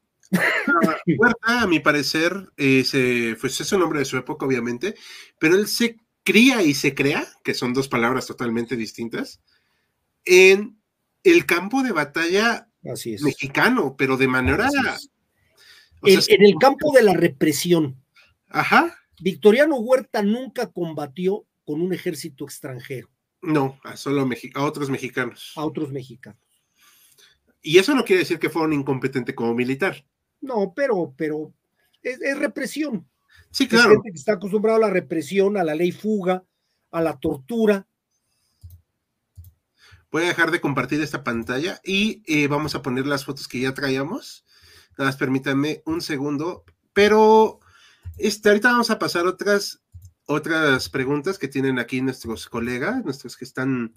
Huerta, a mi parecer, eh, pues es un hombre de su época, obviamente, pero él se cría y se crea, que son dos palabras totalmente distintas, en el campo de batalla mexicano, pero de manera... en, el campo de la represión. Ajá. Victoriano Huerta nunca combatió con un ejército extranjero. No, a solo a otros mexicanos. A otros mexicanos. Y eso no quiere decir que fuera un incompetente como militar. No, pero, pero es represión. Sí, claro. gente que está acostumbrado a la represión, a la ley fuga, a la tortura. Voy a dejar de compartir esta pantalla y eh, vamos a poner las fotos que ya traíamos. Nada más permítanme un segundo. Pero este, ahorita vamos a pasar otras, otras preguntas que tienen aquí nuestros colegas, nuestros que están.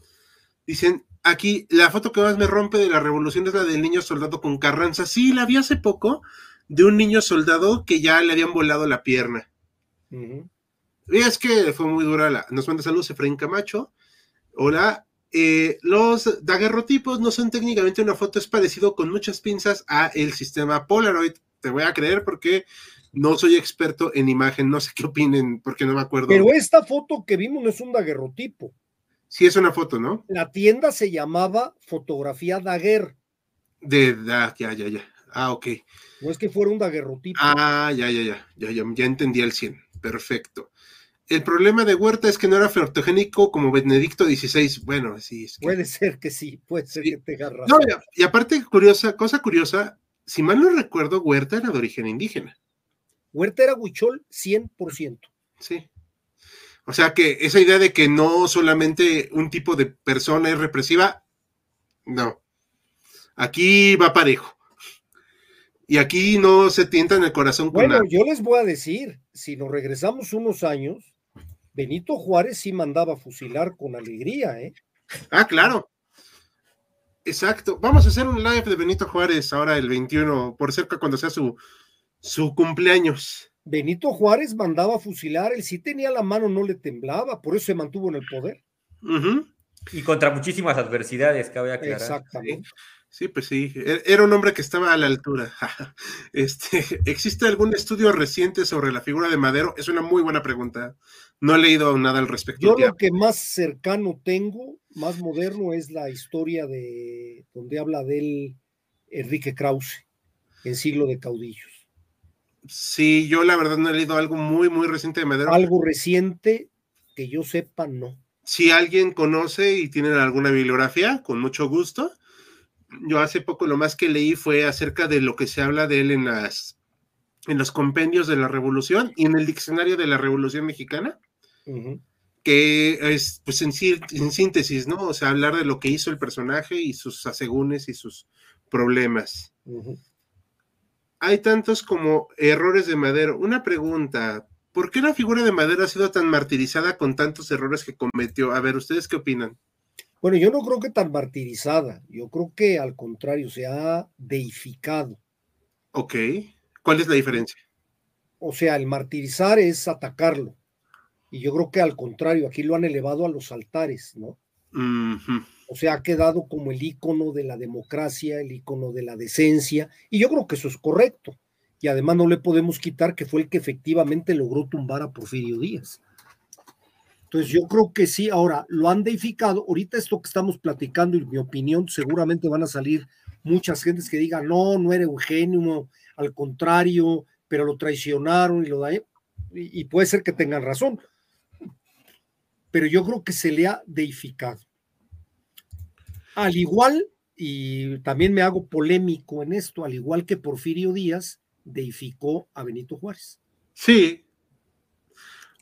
Dicen, aquí, la foto que más me rompe de la revolución es la del niño soldado con Carranza. Sí, la vi hace poco de un niño soldado que ya le habían volado la pierna. Y es que fue muy dura la. Nos manda saludos Efraín Camacho. Hola. Eh, los daguerrotipos no son técnicamente una foto, es parecido con muchas pinzas a el sistema Polaroid. Te voy a creer porque no soy experto en imagen, no sé qué opinen, porque no me acuerdo. Pero esta foto que vimos no es un daguerrotipo. Sí, es una foto, ¿no? La tienda se llamaba Fotografía Daguer. De, ya, ya, ya. Ah, ok. No es que fuera un daguerrotipo. Ah, ya, ya, ya, ya, ya, ya entendí el 100. Perfecto. El problema de Huerta es que no era fotogénico como Benedicto XVI. Bueno, sí. Es Puede ser que sí, puede ser que te razón. No, y, aparte, curiosa, cosa curiosa, si mal no recuerdo, Huerta era de origen indígena. Huerta era huichol 100%. Sí. O sea que esa idea de que no solamente un tipo de persona es represiva, no. Aquí va parejo. Y aquí no se tientan el corazón con Bueno, yo les voy a decir, si nos regresamos unos años, Benito Juárez sí mandaba fusilar con alegría, ¿eh? Ah, claro. Exacto. Vamos a hacer un live de Benito Juárez ahora el 21, por cerca cuando sea su, su cumpleaños. Benito Juárez mandaba fusilar, él sí tenía la mano, no le temblaba, por eso se mantuvo en el poder. Y contra muchísimas adversidades, cabe aclarar. Exactamente. Sí, pues sí, e-, era un hombre que estaba a la altura. (laughs) Este, ¿Existe algún estudio reciente sobre la figura de Madero? Es una muy buena pregunta. No he leído nada al respecto. Yo lo que más cercano tengo, más moderno, es la historia de donde habla de él Enrique Krause, en siglo de caudillos. Sí, yo la verdad no he leído algo muy, muy reciente de Madero. Algo reciente que yo sepa, no. Si alguien conoce y tiene alguna bibliografía, con mucho gusto yo hace poco lo más que leí fue acerca de lo que se habla de él en las en los compendios de la revolución y en el diccionario de la revolución mexicana, que es pues en, en, síntesis, ¿no? O sea, hablar de lo que hizo el personaje y sus asegúnes y sus problemas. Hay tantos como errores de Madero. Una pregunta, ¿por qué la figura de Madero ha sido tan martirizada con tantos errores que cometió? A ver, ¿ustedes qué opinan? Bueno, yo no creo que tan martirizada, yo creo que al contrario, se ha deificado. Ok, ¿cuál es la diferencia? O sea, el martirizar es atacarlo. Y yo creo que al contrario, aquí lo han elevado a los altares, ¿no? O sea, ha quedado como el icono de la democracia, el icono de la decencia, y yo creo que eso es correcto. Y además no le podemos quitar que fue el que efectivamente logró tumbar a Porfirio Díaz. Entonces yo creo que sí, ahora lo han deificado, ahorita esto que estamos platicando y mi opinión, seguramente van a salir muchas gentes que digan, no, no era Eugenio, al contrario, pero lo traicionaron y lo da, y, y puede ser que tengan razón, pero yo creo que se le ha deificado. Al igual, y también me hago polémico en esto, al igual que Porfirio Díaz deificó a Benito Juárez. Sí.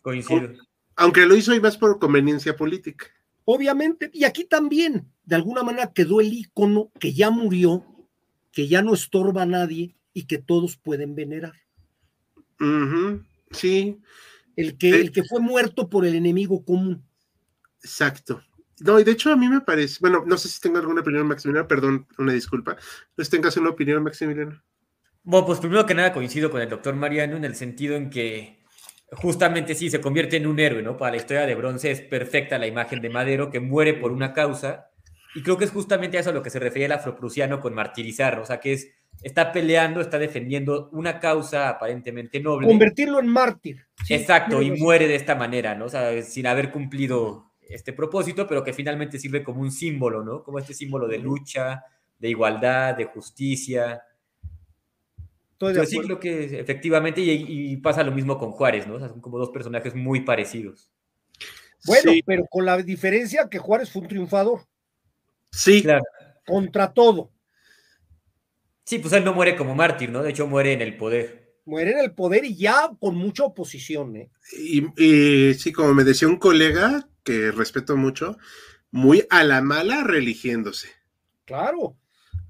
Coincido. Aunque lo hizo y más por conveniencia política. Obviamente, y aquí también, de alguna manera quedó el icono que ya murió, que ya no estorba a nadie y que todos pueden venerar. Sí. El que, el que fue muerto por el enemigo común. Exacto. No, y de hecho a mí me parece, bueno, no sé si tengo alguna opinión, Maximiliano, perdón, una disculpa. ¿No tengas una opinión, Maximiliano? Bueno, pues primero que nada coincido con el doctor Mariano en el sentido en que justamente sí, se convierte en un héroe, ¿no? Para la historia de bronce es perfecta la imagen de Madero que muere por una causa. Y creo que es justamente a eso a lo que se refiere el afroprusiano con martirizar, o sea, que es, está peleando, está defendiendo una causa aparentemente noble. Convertirlo en mártir. Exacto, y muere de esta manera, ¿no? O sea, sin haber cumplido este propósito, pero que finalmente sirve como un símbolo, ¿no? Como este símbolo de lucha, de igualdad, de justicia, yo sí creo que efectivamente, y, pasa lo mismo con Juárez, ¿no? O sea, son como dos personajes muy parecidos. Bueno, pero con la diferencia que Juárez fue un triunfador. Sí. Claro. Contra todo. Sí, pues él no muere como mártir, ¿no? De hecho, muere en el poder. Muere en el poder y ya con mucha oposición, ¿eh? Y, y sí, como me decía un colega que respeto mucho, muy a la mala religiéndose. Claro.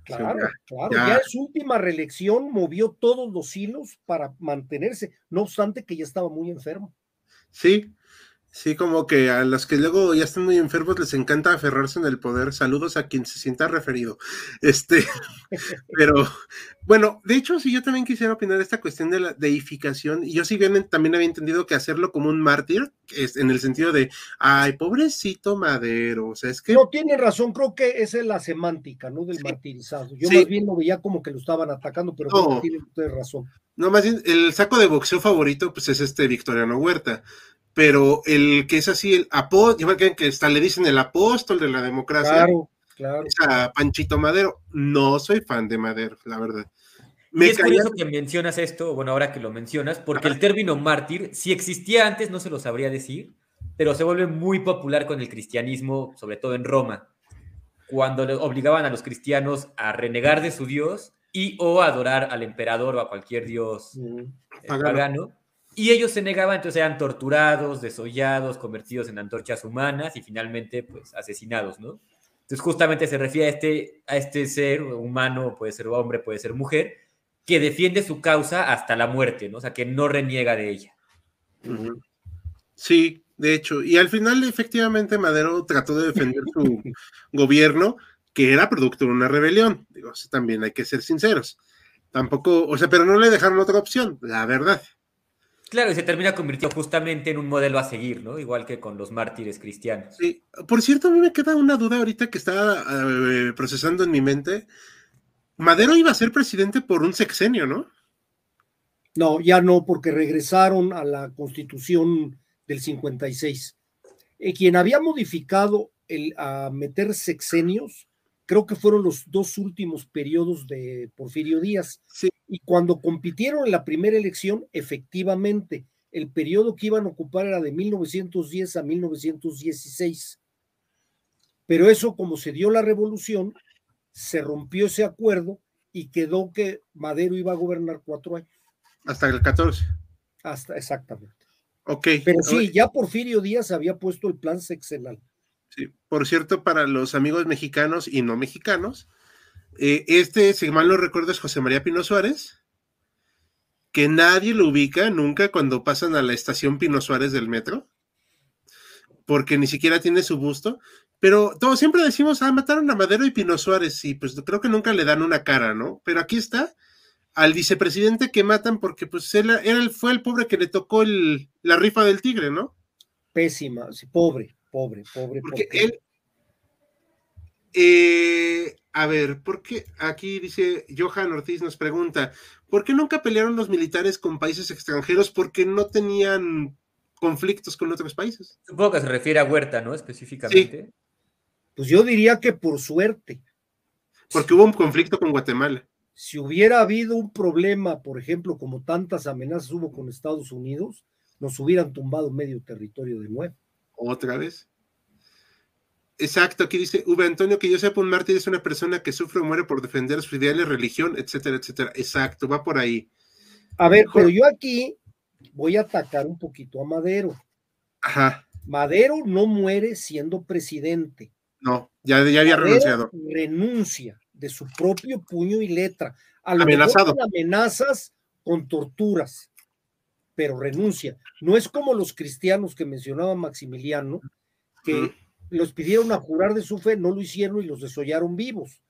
Claro, claro. Ya. en su última reelección movió todos los hilos para mantenerse, no obstante que ya estaba muy enfermo. Sí, sí, como que a los que luego ya están muy enfermos les encanta aferrarse en el poder. Saludos a quien se sienta referido. Este, (laughs) pero bueno, de hecho, sí, yo también quisiera opinar esta cuestión de la deificación, y yo sí bien también había entendido que hacerlo como un mártir, es en el sentido de, ay, pobrecito Madero, o sea, es que... No, tiene razón, creo que esa es la semántica, ¿no? Del martirizado. Yo más bien lo veía como que lo estaban atacando, pero no, tiene razón. No, más bien, el saco de boxeo favorito, pues es este Victoriano Huerta, pero el que es así, el apóstol, igual que, que hasta le dicen el apóstol de la democracia. Claro Claro. a Panchito Madero. No soy fan de Madero, la verdad. Me y es curioso que mencionas esto, bueno, ahora que lo mencionas, porque el término mártir, si existía antes, no se lo sabría decir, pero se vuelve muy popular con el cristianismo, sobre todo en Roma, cuando obligaban a los cristianos a renegar de su Dios y o adorar al emperador o a cualquier dios mm, eh, pagano. Y ellos se negaban, entonces eran torturados, desollados, convertidos en antorchas humanas y finalmente, pues, asesinados, ¿no? Entonces, justamente se refiere a este, a este ser humano, puede ser hombre, puede ser mujer, que defiende su causa hasta la muerte, ¿no? O sea, que no reniega de ella. Sí, de hecho, y al final efectivamente Madero trató de defender su (laughs) gobierno, que era producto de una rebelión, digo, también hay que ser sinceros. Tampoco, o sea, pero no le dejaron otra opción, la verdad. Claro, y se termina convirtiendo justamente en un modelo a seguir, ¿no? Igual que con los mártires cristianos. Sí, por cierto, a mí me queda una duda ahorita que estaba eh, procesando en mi mente. Madero iba a ser presidente por un sexenio, ¿no? No, ya no, porque regresaron a la constitución del 56. Eh, quien había modificado el, a meter sexenios, creo que fueron los dos últimos periodos de Porfirio Díaz. Sí. Y cuando compitieron en la primera elección, efectivamente, el periodo que iban a ocupar era de 1910 a 1916. Pero eso, como se dio la revolución, se rompió ese acuerdo y quedó que Madero iba a gobernar cuatro años. Hasta el 14. Hasta, exactamente. Ok. Pero sí, ya Porfirio Díaz había puesto el plan sexenal. Sí, por cierto, para los amigos mexicanos y no mexicanos, eh, este, si mal no recuerdo, es José María Pino Suárez, que nadie lo ubica nunca cuando pasan a la estación Pino Suárez del metro, porque ni siquiera tiene su busto, pero todos siempre decimos, ah, mataron a Madero y Pino Suárez, y pues creo que nunca le dan una cara, ¿no? Pero aquí está, al vicepresidente que matan porque pues él, él fue el pobre que le tocó el, la rifa del tigre, ¿no? Pésima, sí, pobre, pobre, pobre. Porque él, eh, a ver, ¿por qué? Aquí dice Johan Ortiz nos pregunta, ¿por qué nunca pelearon los militares con países extranjeros? Porque no tenían conflictos con otros países. Supongo que se refiere a Huerta, ¿no? Específicamente. Pues yo diría que por suerte. Porque hubo un conflicto con Guatemala. Si hubiera habido un problema, por ejemplo, como tantas amenazas hubo con Estados Unidos, nos hubieran tumbado medio territorio de nuevo. ¿Otra vez? Exacto, aquí dice V. Antonio, que yo sepa, un mártir es una persona que sufre o muere por defender sus ideales, religión, etcétera, etcétera. Exacto, va por ahí. A ver, pero yo aquí voy a atacar un poquito a Madero. Ajá. Madero no muere siendo presidente. No, ya, ya había Madero renunciado. Renuncia de su propio puño y letra. A lo Amenazado. mejor con amenazas con torturas, pero renuncia. No es como los cristianos que mencionaba Maximiliano, que. Los pidieron a jurar de su fe, no lo hicieron y los desollaron vivos.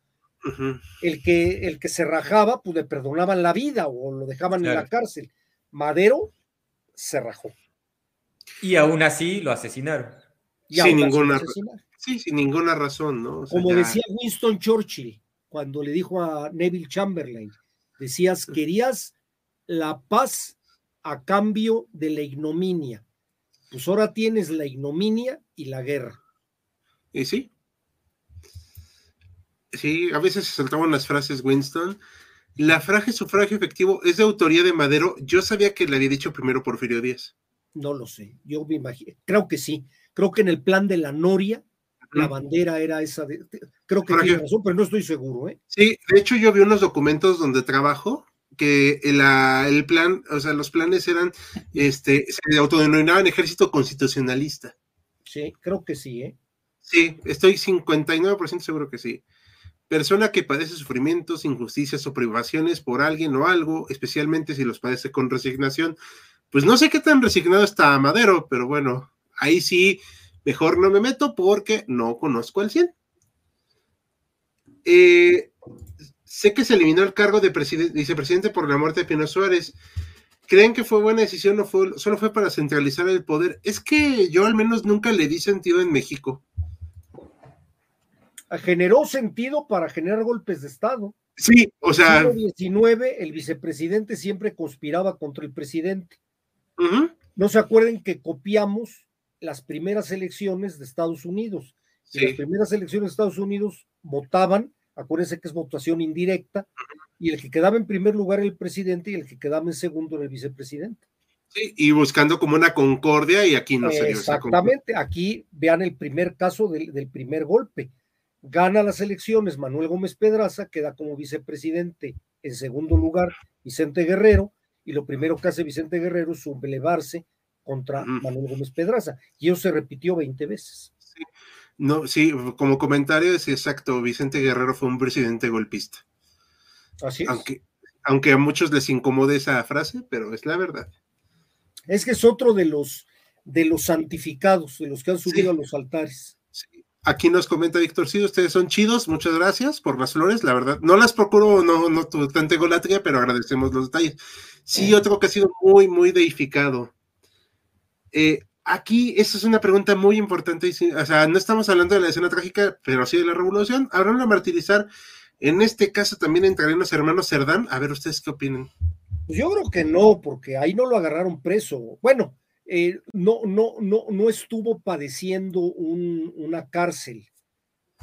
El que, el que se rajaba, pues le perdonaban la vida o lo dejaban en la cárcel. Madero se rajó. Y aún así lo asesinaron. Y Sin ninguna- asesinaron. Sí, sin ninguna razón, ¿no? O sea, Como ya- decía Winston Churchill cuando le dijo a Neville Chamberlain, decías, querías la paz a cambio de la ignominia. Pues ahora tienes la ignominia y la guerra. Y sí. Sí, a veces se saltaban las frases Winston. La frase sufragio efectivo es de autoría de Madero. Yo sabía que le había dicho primero Porfirio Díaz. No lo sé, yo me imagino, creo que sí. Creo que en el plan de la Noria, la bandera era esa de, creo que tiene razón, pero no estoy seguro, ¿eh? Sí, de hecho yo vi unos documentos donde trabajo que la- el plan, o sea, los planes eran, este, se autodenominaban ejército constitucionalista. Sí, creo que sí, ¿eh? Sí, estoy 59% seguro que sí. Persona que padece sufrimientos, injusticias o privaciones por alguien o algo, especialmente si los padece con resignación. Pues no sé qué tan resignado está Madero, pero bueno, ahí sí, mejor no me meto porque no conozco al 100. Eh, sé que se eliminó el cargo de preside- vicepresidente por la muerte de Pino Suárez. ¿Creen que fue buena decisión o fue, solo fue para centralizar el poder? Es que yo al menos nunca le di sentido en México. Generó sentido para generar golpes de Estado. Sí, o sea, siglo XIX, el vicepresidente siempre conspiraba contra el presidente. No se acuerden que copiamos las primeras elecciones de Estados Unidos. En las sí, primeras elecciones de Estados Unidos votaban, acuérdense que es votación indirecta, y el que quedaba en primer lugar era el presidente y el que quedaba en segundo era el vicepresidente. sí, y buscando como una concordia y aquí no se dio. Exactamente, aquí vean el primer caso del, del primer golpe. Gana las elecciones Manuel Gómez Pedraza, queda como vicepresidente en segundo lugar Vicente Guerrero, y lo primero que hace Vicente Guerrero es sublevarse contra. Manuel Gómez Pedraza, y eso se repitió 20 veces. No, sí, como comentario es exacto, Vicente Guerrero fue un presidente golpista. Así es. Aunque, aunque a muchos les incomode esa frase, pero es la verdad. Es que es otro de los de los santificados, de los que han subido a los altares. Aquí nos comenta Víctor, sí, ustedes son chidos, muchas gracias por las flores, la verdad. No las procuro, no, no tanta egolatría, pero agradecemos los detalles. Sí, otro que ha sido muy, muy deificado. Eh, aquí, esa es una pregunta muy importante, o sea, no estamos hablando de la escena trágica, pero sí de la revolución. Habrán a martirizar, en este caso también entrarían los hermanos Cerdán, a ver ustedes qué opinan. Pues yo creo que no, porque ahí no lo agarraron preso. Bueno, eh, no, no, no, no estuvo padeciendo una cárcel.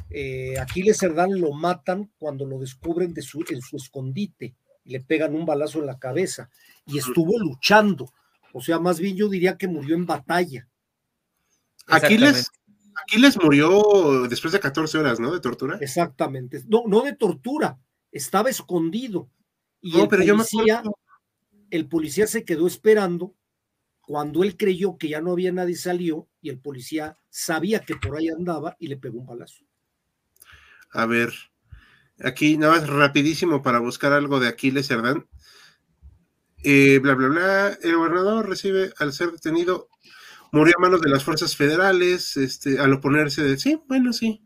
Eh, Aquiles Cerdán lo matan cuando lo descubren de su, en su escondite y le pegan un balazo en la cabeza y estuvo luchando. O sea, más bien yo diría que murió en batalla. Aquiles, Aquiles murió después de 14 horas, ¿no? De tortura. Exactamente. No, no de tortura, estaba escondido. Y no, pero yo me el policía se quedó esperando cuando él creyó que ya no había nadie, salió y el policía sabía que por ahí andaba y le pegó un balazo. A ver, aquí nada más rapidísimo para buscar algo de Aquiles Cerdán. Eh, bla, bla, bla. El gobernador recibe al ser detenido, murió a manos de las fuerzas federales, este, al oponerse de sí, bueno, sí.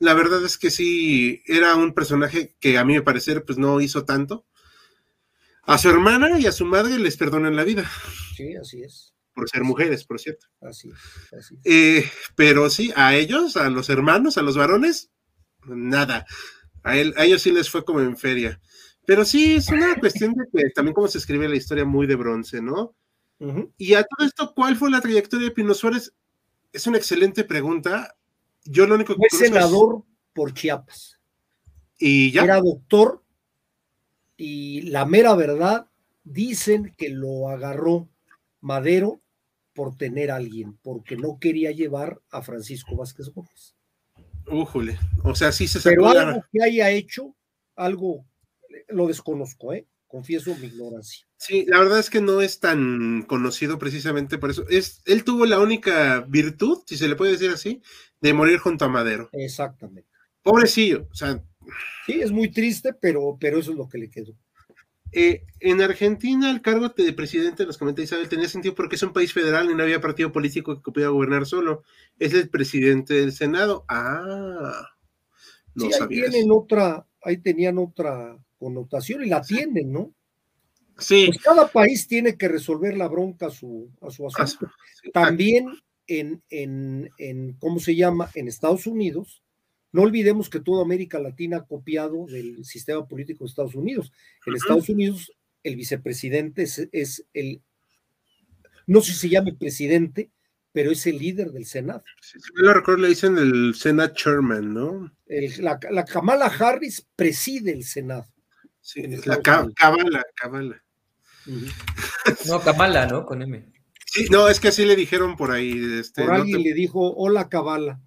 La verdad es que sí, era un personaje que a mí me parecer, pues no hizo tanto. A su hermana y a su madre les perdonan la vida. Sí, así es. Por ser mujeres, por cierto. Así es. Así eh, pero sí, a ellos, a los hermanos, a los varones, nada. A, él, a ellos sí les fue como en feria. Pero sí, es una (laughs) cuestión de que también como se escribe la historia muy de bronce, ¿no? Y a todo esto, ¿cuál fue la trayectoria de Pino Suárez? Es una excelente pregunta. Yo lo único que fue senador por Chiapas. Y ya. Era doctor y la mera verdad, dicen que lo agarró Madero por tener a alguien, porque no quería llevar a Francisco Vázquez Gómez. Újule, o sea, sí se sacó Pero algo que haya hecho, algo, lo desconozco, ¿eh? Confieso mi ignorancia. Sí, la verdad es que no es tan conocido precisamente por eso. Es, él tuvo la única virtud, si se le puede decir así, de morir junto a Madero. Exactamente. Pobrecillo, o sea, Sí, es muy triste, pero, pero eso es lo que le quedó. Eh, en Argentina el cargo de presidente, nos comenta Isabel, tenía sentido porque es un país federal y no había partido político que pudiera gobernar solo. Es el presidente del Senado. Ah, no sí, ahí tienen otra, ahí tenían otra connotación y la tienen, ¿no? Sí. Pues cada país tiene que resolver la bronca a su, a su asunto. También en, en, en, ¿cómo se llama? En Estados Unidos, no olvidemos que toda América Latina ha copiado del sistema político de Estados Unidos. En Estados Unidos, el vicepresidente es, el, no sé si se llame presidente, pero es el líder del Senado. Si me lo recuerdo, le dicen el Senate Chairman, ¿no? la, Kamala Harris preside el Senado. Sí, la Kamala, Kamala. No, Kamala, ¿no? Con M. Sí, no, es que así le dijeron por ahí. Este, por alguien le dijo, hola Kamala.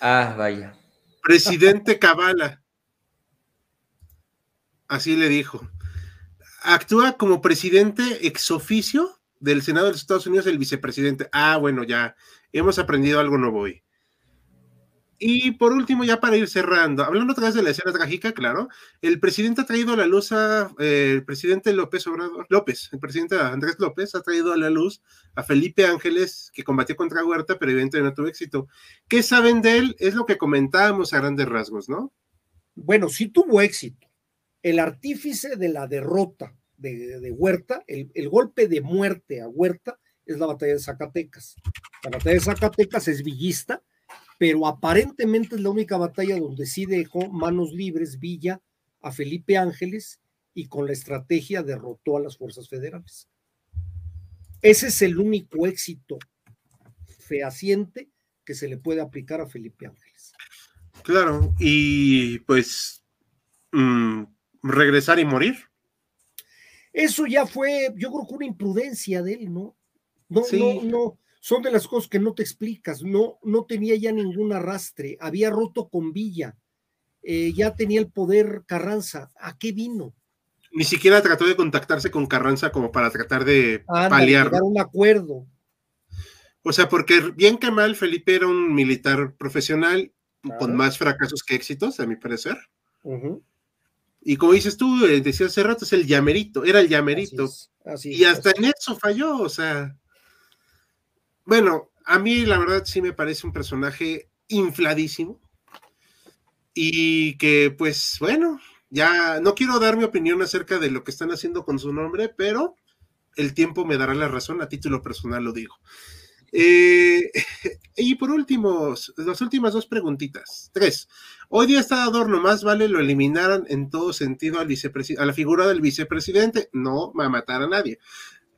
Ah, vaya. Presidente Cabala. Así le dijo. Actúa como presidente ex oficio del Senado de los Estados Unidos, el vicepresidente. Ah, bueno, ya hemos aprendido algo nuevo hoy. Y por último, ya para ir cerrando, hablando otra vez de la escena trágica, claro, el presidente ha traído a la luz a, eh, el presidente López Obrador, López, el presidente Andrés López ha traído a la luz a Felipe Ángeles, que combatió contra Huerta, pero evidentemente no tuvo éxito. ¿Qué saben de él? Es lo que comentábamos a grandes rasgos, ¿no? Bueno, sí tuvo éxito. El artífice de la derrota de, Huerta, el, el golpe de muerte a Huerta, es la batalla de Zacatecas. La batalla de Zacatecas es villista, pero aparentemente es la única batalla donde sí dejó manos libres Villa a Felipe Ángeles y con la estrategia derrotó a las fuerzas federales. Ese es el único éxito fehaciente que se le puede aplicar a Felipe Ángeles. Claro, y pues mm, regresar y morir. Eso ya fue, yo creo que una imprudencia de él, ¿no? No, no, no, son de las cosas que no te explicas. No, no tenía ya ningún arrastre, había roto con Villa, eh, ya tenía el poder Carranza. ¿A qué vino? Ni siquiera trató de contactarse con Carranza como para tratar de paliar. Llegar un acuerdo. O sea, porque bien que mal, Felipe era un militar profesional con más fracasos que éxitos, a mi parecer. Y como dices tú, eh, decía hace rato, es el llamerito, era el llamerito. y hasta en eso falló, o sea. Bueno, a mí la verdad sí me parece un personaje infladísimo. Y que, pues, bueno, ya no quiero dar mi opinión acerca de lo que están haciendo con su nombre, pero el tiempo me dará la razón, a título personal lo digo. Eh, (laughs) y por último, las últimas dos preguntitas. Tres. Hoy día está adorno, más vale lo eliminaran en todo sentido al a la figura del vicepresidente, no va a matar a nadie.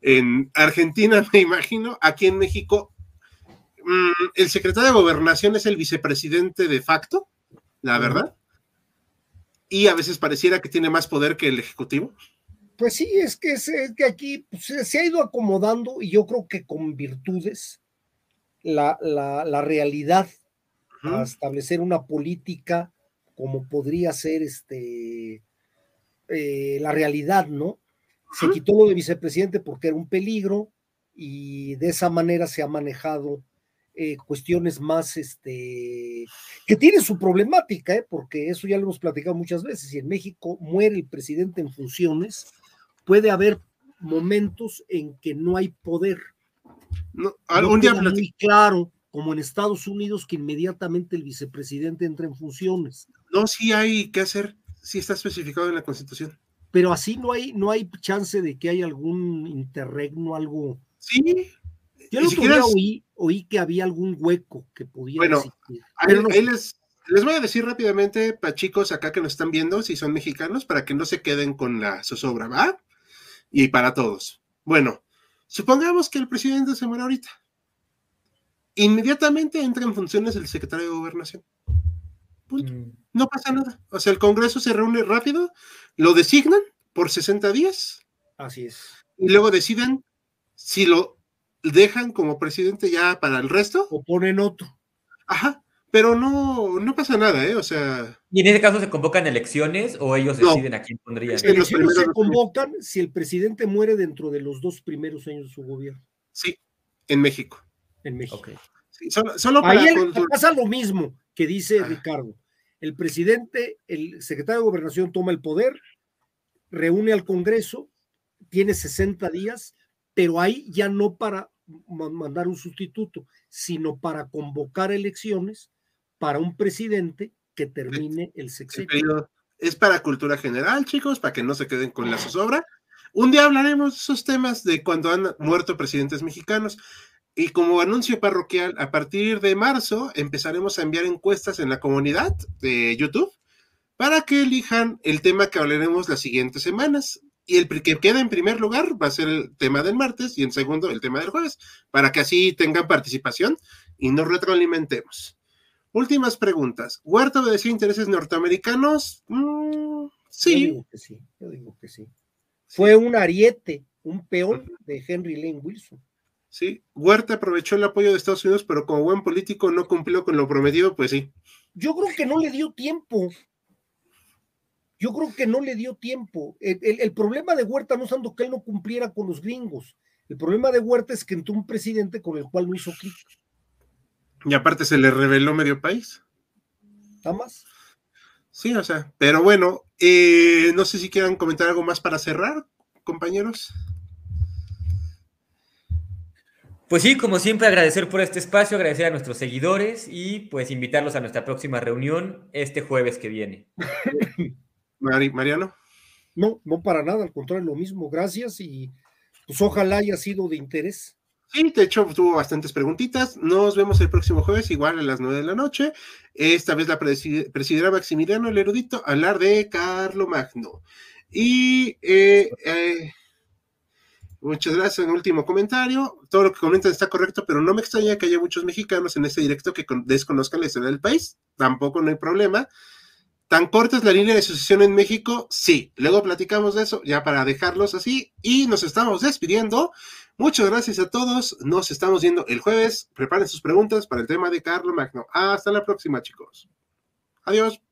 En Argentina, (laughs) me imagino, aquí en México, mm, el secretario de Gobernación es el vicepresidente de facto, la verdad. Y a veces pareciera que tiene más poder que el Ejecutivo. Pues sí, es que, es, que aquí pues, se ha ido acomodando y yo creo que con virtudes la, realidad a establecer una política como podría ser este eh, la realidad, ¿no? Se quitó lo de vicepresidente porque era un peligro y de esa manera se ha manejado eh, cuestiones más, este, que tiene su problemática, ¿eh? porque eso ya lo hemos platicado muchas veces. Si en México muere el presidente en funciones, puede haber momentos en que no hay poder. No, algún día muy claro, como en Estados Unidos, que inmediatamente el vicepresidente entra en funciones. No, sí hay que hacer, sí está especificado en la Constitución. Pero así no hay, no hay chance de que haya algún interregno, algo. Sí. Yo el otro oí, oí, que había algún hueco que podía bueno, existir. Ahí, les, les voy a decir rápidamente, para chicos acá que nos están viendo, si son mexicanos, para que no se queden con la zozobra, ¿va? y para todos. Bueno, supongamos que el presidente se muere ahorita. Inmediatamente entra en funciones el secretario de gobernación. Mm. No pasa nada. O sea, el Congreso se reúne rápido, lo designan por 60 días. Así es. Y luego deciden si lo dejan como presidente ya para el resto. O ponen otro. Ajá pero no, no pasa nada, ¿eh? O sea. ¿Y en ese caso se convocan elecciones o ellos deciden a quién pondrían? Elecciones se convocan si el presidente muere dentro de los dos primeros años de su gobierno. Sí, en México. En México. solo, para Ahí pasa lo mismo que dice ah. Ricardo. El presidente, el secretario de Gobernación toma el poder, reúne al Congreso, tiene 60 días, pero ahí ya no para mandar un sustituto, sino para convocar elecciones para un presidente que termine el sexenio. Es para cultura general, chicos, para que no se queden con la zozobra. Un día hablaremos de esos temas de cuando han muerto presidentes mexicanos. Y como anuncio parroquial, a partir de marzo empezaremos a enviar encuestas en la comunidad de YouTube para que elijan el tema que hablaremos las siguientes semanas. Y el que queda en primer lugar va a ser el tema del martes y en segundo el tema del jueves, para que así tengan participación y nos retroalimentemos. Últimas preguntas. ¿Huerta obedecía intereses norteamericanos? Mm, sí. Yo digo que sí, yo digo que sí. Fue un ariete, un peón de Henry Lane Wilson. Sí, Huerta aprovechó el apoyo de Estados Unidos, pero como buen político no cumplió con lo prometido, pues sí. Yo creo que no le dio tiempo. Yo creo que no le dio tiempo. El, problema de Huerta no es tanto que él no cumpliera con los gringos. El problema de Huerta es que entró un presidente con el cual no hizo clic. Y aparte se le reveló medio país. ¿Nada más? Sí, o sea, pero bueno, eh, no sé si quieran comentar algo más para cerrar, compañeros. Pues sí, como siempre, agradecer por este espacio, agradecer a nuestros seguidores y pues invitarlos a nuestra próxima reunión este jueves que viene. Mariano. No, no para nada, al contrario, lo mismo, gracias y pues ojalá haya sido de interés. Sí, de hecho tuvo bastantes preguntitas. Nos vemos el próximo jueves, igual a las nueve de la noche. Esta vez la presidirá Maximiliano el erudito, hablar de Carlo Magno. Y eh, eh, muchas gracias. Un último comentario. Todo lo que comentan está correcto, pero no me extraña que haya muchos mexicanos en este directo que desconozcan la historia del país. Tampoco no hay problema. ¿Tan corta es la línea de sucesión en México? Sí. Luego platicamos de eso, ya para dejarlos así. Y nos estamos despidiendo. Muchas gracias a todos. Nos estamos viendo el jueves. Preparen sus preguntas para el tema de Carlo Magno. Hasta la próxima, chicos. Adiós.